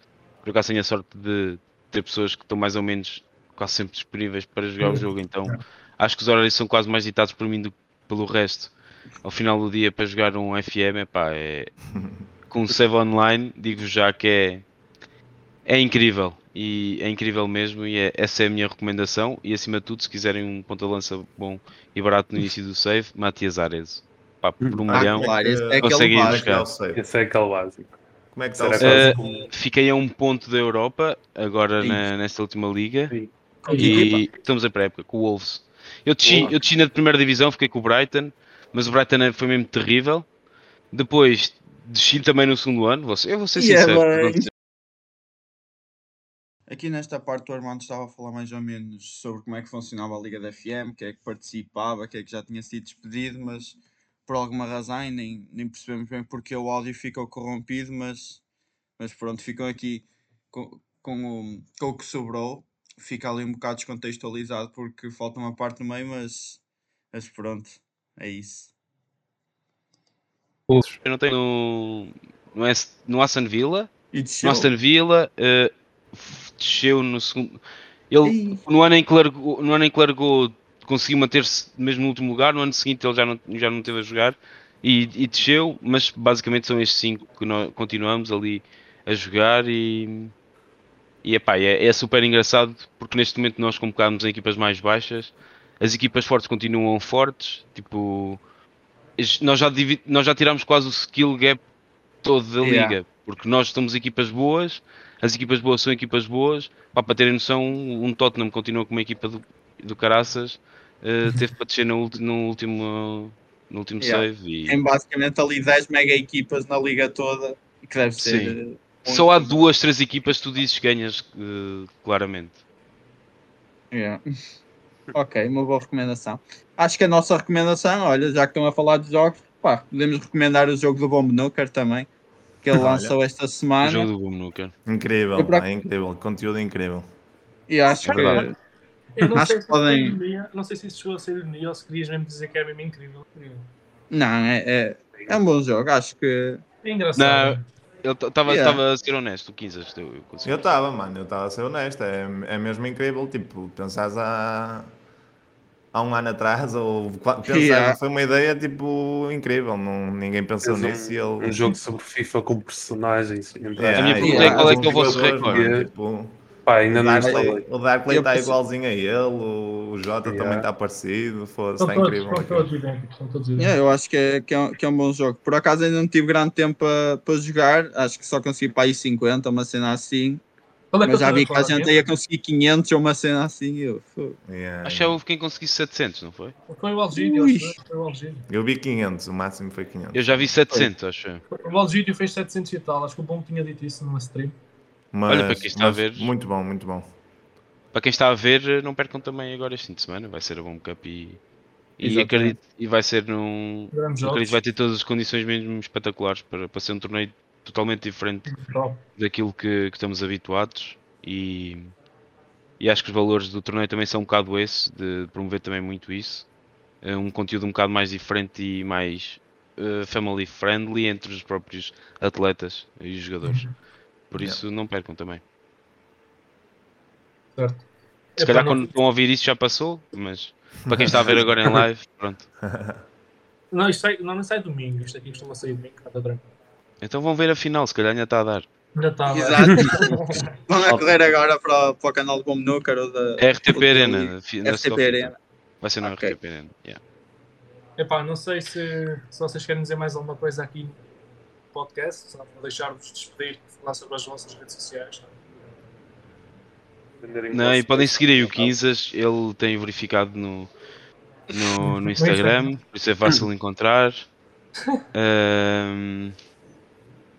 por acaso tenho a sorte de ter pessoas que estão mais ou menos quase sempre disponíveis para jogar o jogo, então acho que os horários são quase mais ditados por mim do que pelo resto. Ao final do dia para jogar um FM, epá, é (laughs) com o Save Online, digo já que é, é incrível e é incrível mesmo e é- essa é a minha recomendação e acima de tudo se quiserem um ponta de lança bom e barato no início do save, Matias Ares Pá, por um Ah, milhão claro, esse é conseguem aquele buscar. básico. É. Esse é aquele básico. Como é que está Será save? Eh, como- fiquei a um ponto da Europa agora Sim. na- nesta última liga Sim. e estamos em pré-época com o Wolves. Eu desci, eu desci na primeira divisão, fiquei com o Brighton, mas o Brighton foi mesmo terrível. Depois desci também no segundo ano, vou ser- eu vou ser E é sincero. Aqui nesta parte o Armando estava a falar mais ou menos sobre como é que funcionava a Liga da FM, quem é que participava, quem é que já tinha sido despedido, mas por alguma razão nem, nem percebemos bem porque o áudio ficou corrompido, mas, mas pronto, ficam aqui com, com, o, com o que sobrou, fica ali um bocado descontextualizado porque falta uma parte no meio, mas, mas pronto, é isso. Eu não tenho no, no, Est- no Aston Villa. No. Aston Villa f- desceu no segundo. Ele, Ei, no ano em que largou, no ano em que largou conseguiu manter-se mesmo no último lugar. No ano seguinte ele já não, já não teve a jogar e, e desceu. Mas basicamente são estes cinco que nós continuamos ali a jogar. E, e epá, é, é super engraçado porque neste momento nós convocámos em equipas mais baixas. As equipas fortes continuam fortes. Tipo, nós já, nós já tiramos quase o skill gap todo da Yeah. liga. Porque nós somos equipas boas, as equipas boas são equipas boas. Pá, para terem noção, um Tottenham continua com uma equipa do, do Caraças, eh, (laughs) teve para descer no, ulti- no último, no último Yeah. save. E Tem basicamente ali 10 mega equipas na liga toda, que deve ser. Sim. eh, só há duas, três equipas que tu dizes que ganhas eh, claramente. Yeah. (laughs) Ok, uma boa recomendação. Acho que a nossa recomendação, olha, já que estão a falar de jogos, pá, podemos recomendar o jogo do Bomb Nuker também, que ele Olha. lançou esta O semana. jogo do Boom Nuker. Incrível, por ac- é incrível. Conteúdo incrível. E acho É que verdade. Eu não Acho sei, que se podem- isso é ironia, não sei se isso chegou a ser ironia ou se querias mesmo dizer que é mesmo incrível. não, é, é, é um bom jogo. Acho que É engraçado. Não. Eu estava Yeah. a ser honesto, o 15 eu, eu consigo. Eu estava, mano, eu estava a ser honesto. É, é mesmo incrível. Tipo, pensares há, há um ano atrás, ou pensares, (laughs) Yeah. foi uma ideia tipo incrível. Não, ninguém pensou Fez nisso e ele. Um jogo sobre FIFA com personagens. Yeah, A minha pergunta é qual é que é o vosso recorde? mano, tipo, Pá, ainda o não instalei. o Darkley está pensei- igualzinho a ele, o Jota Yeah. também está parecido. Foda-se, São está todos, incrível. são todos idênticos. São todos idênticos. eu acho que é, que, é, um- que é um bom jogo. Por acaso ainda não tive grande tempo para para jogar, acho que só consegui para aí 50, uma cena assim. Qual é que Mas é o já teu vi que a recorde, gente ia conseguir 500 ou uma cena assim. Eu. Yeah, Acho que houve quem conseguisse 700, não foi? Foi o Algídio, acho. Foi o Algídio. Eu vi 500, o máximo foi 500. Eu já vi 700, acho eu. O Algídio fez 700 e tal. Acho que o Bom tinha dito isso numa stream. Mas, Olha, para quem está a ver- Muito bom, muito bom. Para quem está a ver, não percam também agora este fim de semana. Vai ser a Bomb Cup e, e Exatamente. acredito e vai ser num. Acredito vai ter todas as condições mesmo espetaculares para, para ser um torneio totalmente diferente daquilo que, que estamos habituados e, e acho que os valores do torneio também são um bocado esse, de promover também muito isso. É um conteúdo um bocado mais diferente e mais eh, family friendly entre os próprios atletas e os jogadores. Por Yeah. isso não percam também. Certo. Se Epá, calhar não- quando estão a ouvir isso já passou, mas para quem está a ver agora em (laughs) live, pronto. Não, isto sai, não, não sai domingo. Isto aqui costuma sair domingo. Está tranquilo. Então vão ver a final, se calhar ainda está a dar. Ainda está. Exato. (laughs) Vão a correr agora para, o- para o canal do Bomb Nuker ou da É RTP ou Arena. na RTP Scope. Arena. Vai ser no Ok. RTP Arena. yeah. Epá, não sei se, se vocês querem dizer mais alguma coisa aqui no podcast. Só vou deixar-vos despedir, falar sobre as vossas redes sociais. tá? Venderem Não, e podem seguir aí o Quinzas, ele tem verificado no, no, no (laughs) Instagram, por isso é fácil de (coughs) encontrar. Ahm,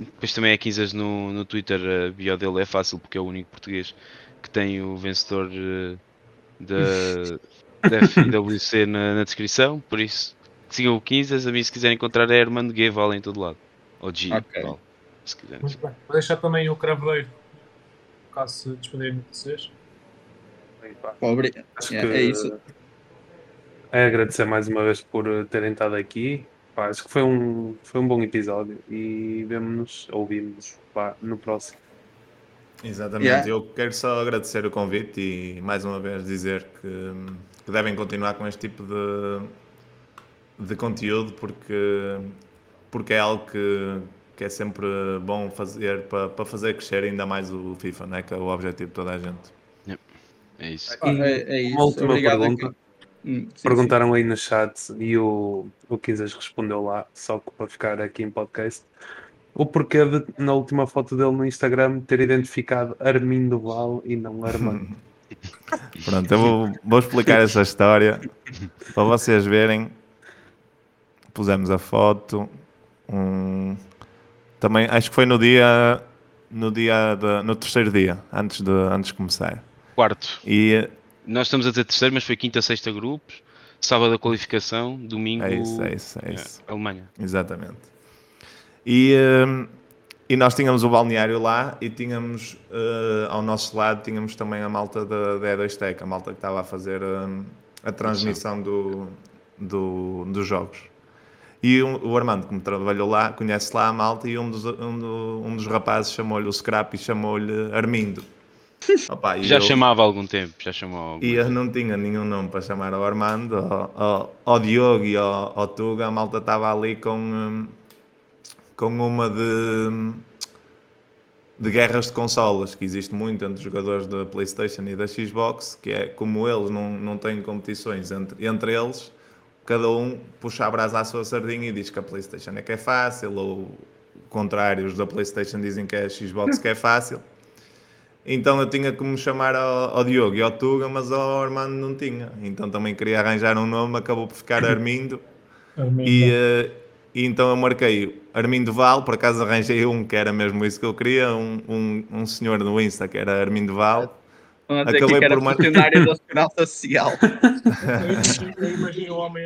depois também é Quinzas no, no Twitter, a bio dele é fácil porque é o único português que tem o vencedor eh, da, (laughs) da FIWC na, na descrição, por isso sigam o Quinzas, a mim se quiserem encontrar é Armando G, vale em todo lado. Ou G, Ok. vale, se quiserem. Muito bem. Vou deixar também o craveiro, caso se despedirem de vocês. Pobre. Acho É, que é isso. é agradecer mais uma vez por terem estado aqui. Pá, acho que foi um, foi um bom episódio e vemo-nos, ouvimos no próximo. Exatamente, yeah. eu quero só agradecer o convite e mais uma vez dizer que, que devem continuar com este tipo de, de conteúdo porque, porque é algo que, que é sempre bom fazer para, para fazer crescer ainda mais o FIFA, né? que é o objetivo de toda a gente. É isso. Ah, é, é isso. Uma última Obrigado pergunta. Hum, sim, Perguntaram sim. aí no chat e o, o Quinzas respondeu lá, só para ficar aqui em podcast o porquê de, na última foto dele no Instagram, ter identificado Armindo Val e não Armando. (laughs) Pronto, eu vou, vou, explicar essa história para vocês verem. Pusemos a foto. Um, também acho que foi no dia no dia de, no terceiro dia, antes de, antes de começar. Quarto. E nós estamos a dizer terceiro, mas foi quinta, sexta grupos, sábado a qualificação, domingo é isso, é isso, é isso. É, Alemanha. Exatamente. E, uh, e nós tínhamos o balneário lá e tínhamos uh, ao nosso lado tínhamos também a malta da, da E2 Tech, a malta que estava a fazer uh, a transmissão do, do, dos jogos. E um, o Armando, que me trabalhou lá, conhece lá a malta e um dos, um, do, um dos rapazes chamou-lhe o Scrap e chamou-lhe Armindo. (laughs) Opa, já eu, chamava há algum tempo, já chamou E eu não tinha nenhum nome para chamar ao Armando, ao, ao, ao Diogo e ao, ao Tuga, a malta estava ali com, um, com uma de, de guerras de consolas, que existe muito entre os jogadores da PlayStation e da Xbox, que é como eles não, não têm competições entre, entre eles, cada um puxa a brasa à sua sardinha e diz que a PlayStation é que é fácil, ou o contrário, os da PlayStation dizem que é a Xbox que é fácil. Então eu tinha que me chamar ao, ao Diogo e ao Tuga, mas ao Armando não tinha. Então também queria arranjar um nome, acabou por ficar Armindo. (laughs) Armindo. E, uh, e então eu marquei Armindo Val, por acaso arranjei um que era mesmo isso que eu queria, um, um, um senhor no Insta que era Armindo Val. Acabei por (laughs) Social.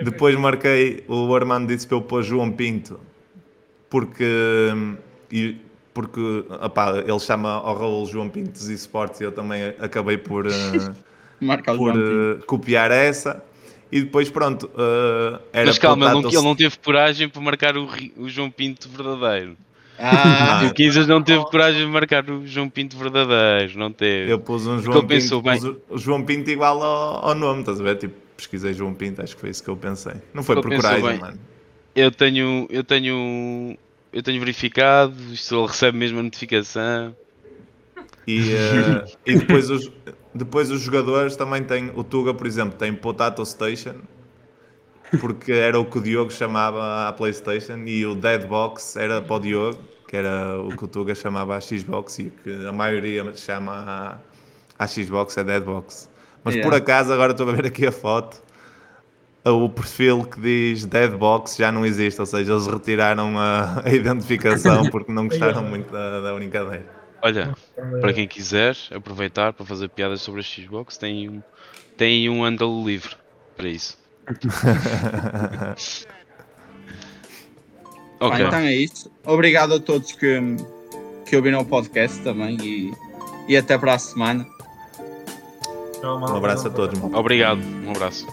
Depois marquei, o Armando disse para eu pôr João Pinto, porque, e, porque opá, ele chama ao Raul João Pinto dos esportes e eu também acabei por, (laughs) uh, por uh, copiar essa. E depois, pronto, uh, era Mas calma, ele não, ele não, teve coragem para marcar o, o João Pinto verdadeiro. Ah, (laughs) o Quinzas não teve (laughs) coragem de marcar o João Pinto verdadeiro, não teve. Eu pus um João Pinto, pensou, pus o João Pinto igual ao, ao, nome, estás a ver? Tipo, pesquisei João Pinto, acho que foi isso que eu pensei. Não foi por coragem, bem, mano. Eu tenho, eu tenho, eu tenho verificado, isto ele recebe mesmo a notificação. E, uh, e depois os, depois os jogadores também têm, o Tuga, por exemplo, tem Potato Station, porque era o que o Diogo chamava à Playstation, e o Dead Box era para o Diogo, que era o que o Tuga chamava a Xbox, e que a maioria chama a, a Xbox é Dead Box. Mas yeah. por acaso, agora estou a ver aqui a foto, o perfil que diz Dead Box já não existe, ou seja, eles retiraram a, a identificação (laughs) porque não gostaram muito da, da brincadeira. Olha, para quem quiser aproveitar para fazer piadas sobre a Xbox, tem um, tem um ângulo livre para isso. (laughs) ok. então é isso. Obrigado a todos que, que ouviram o podcast também e, e até para a semana. Um abraço a todos. Obrigado, um abraço.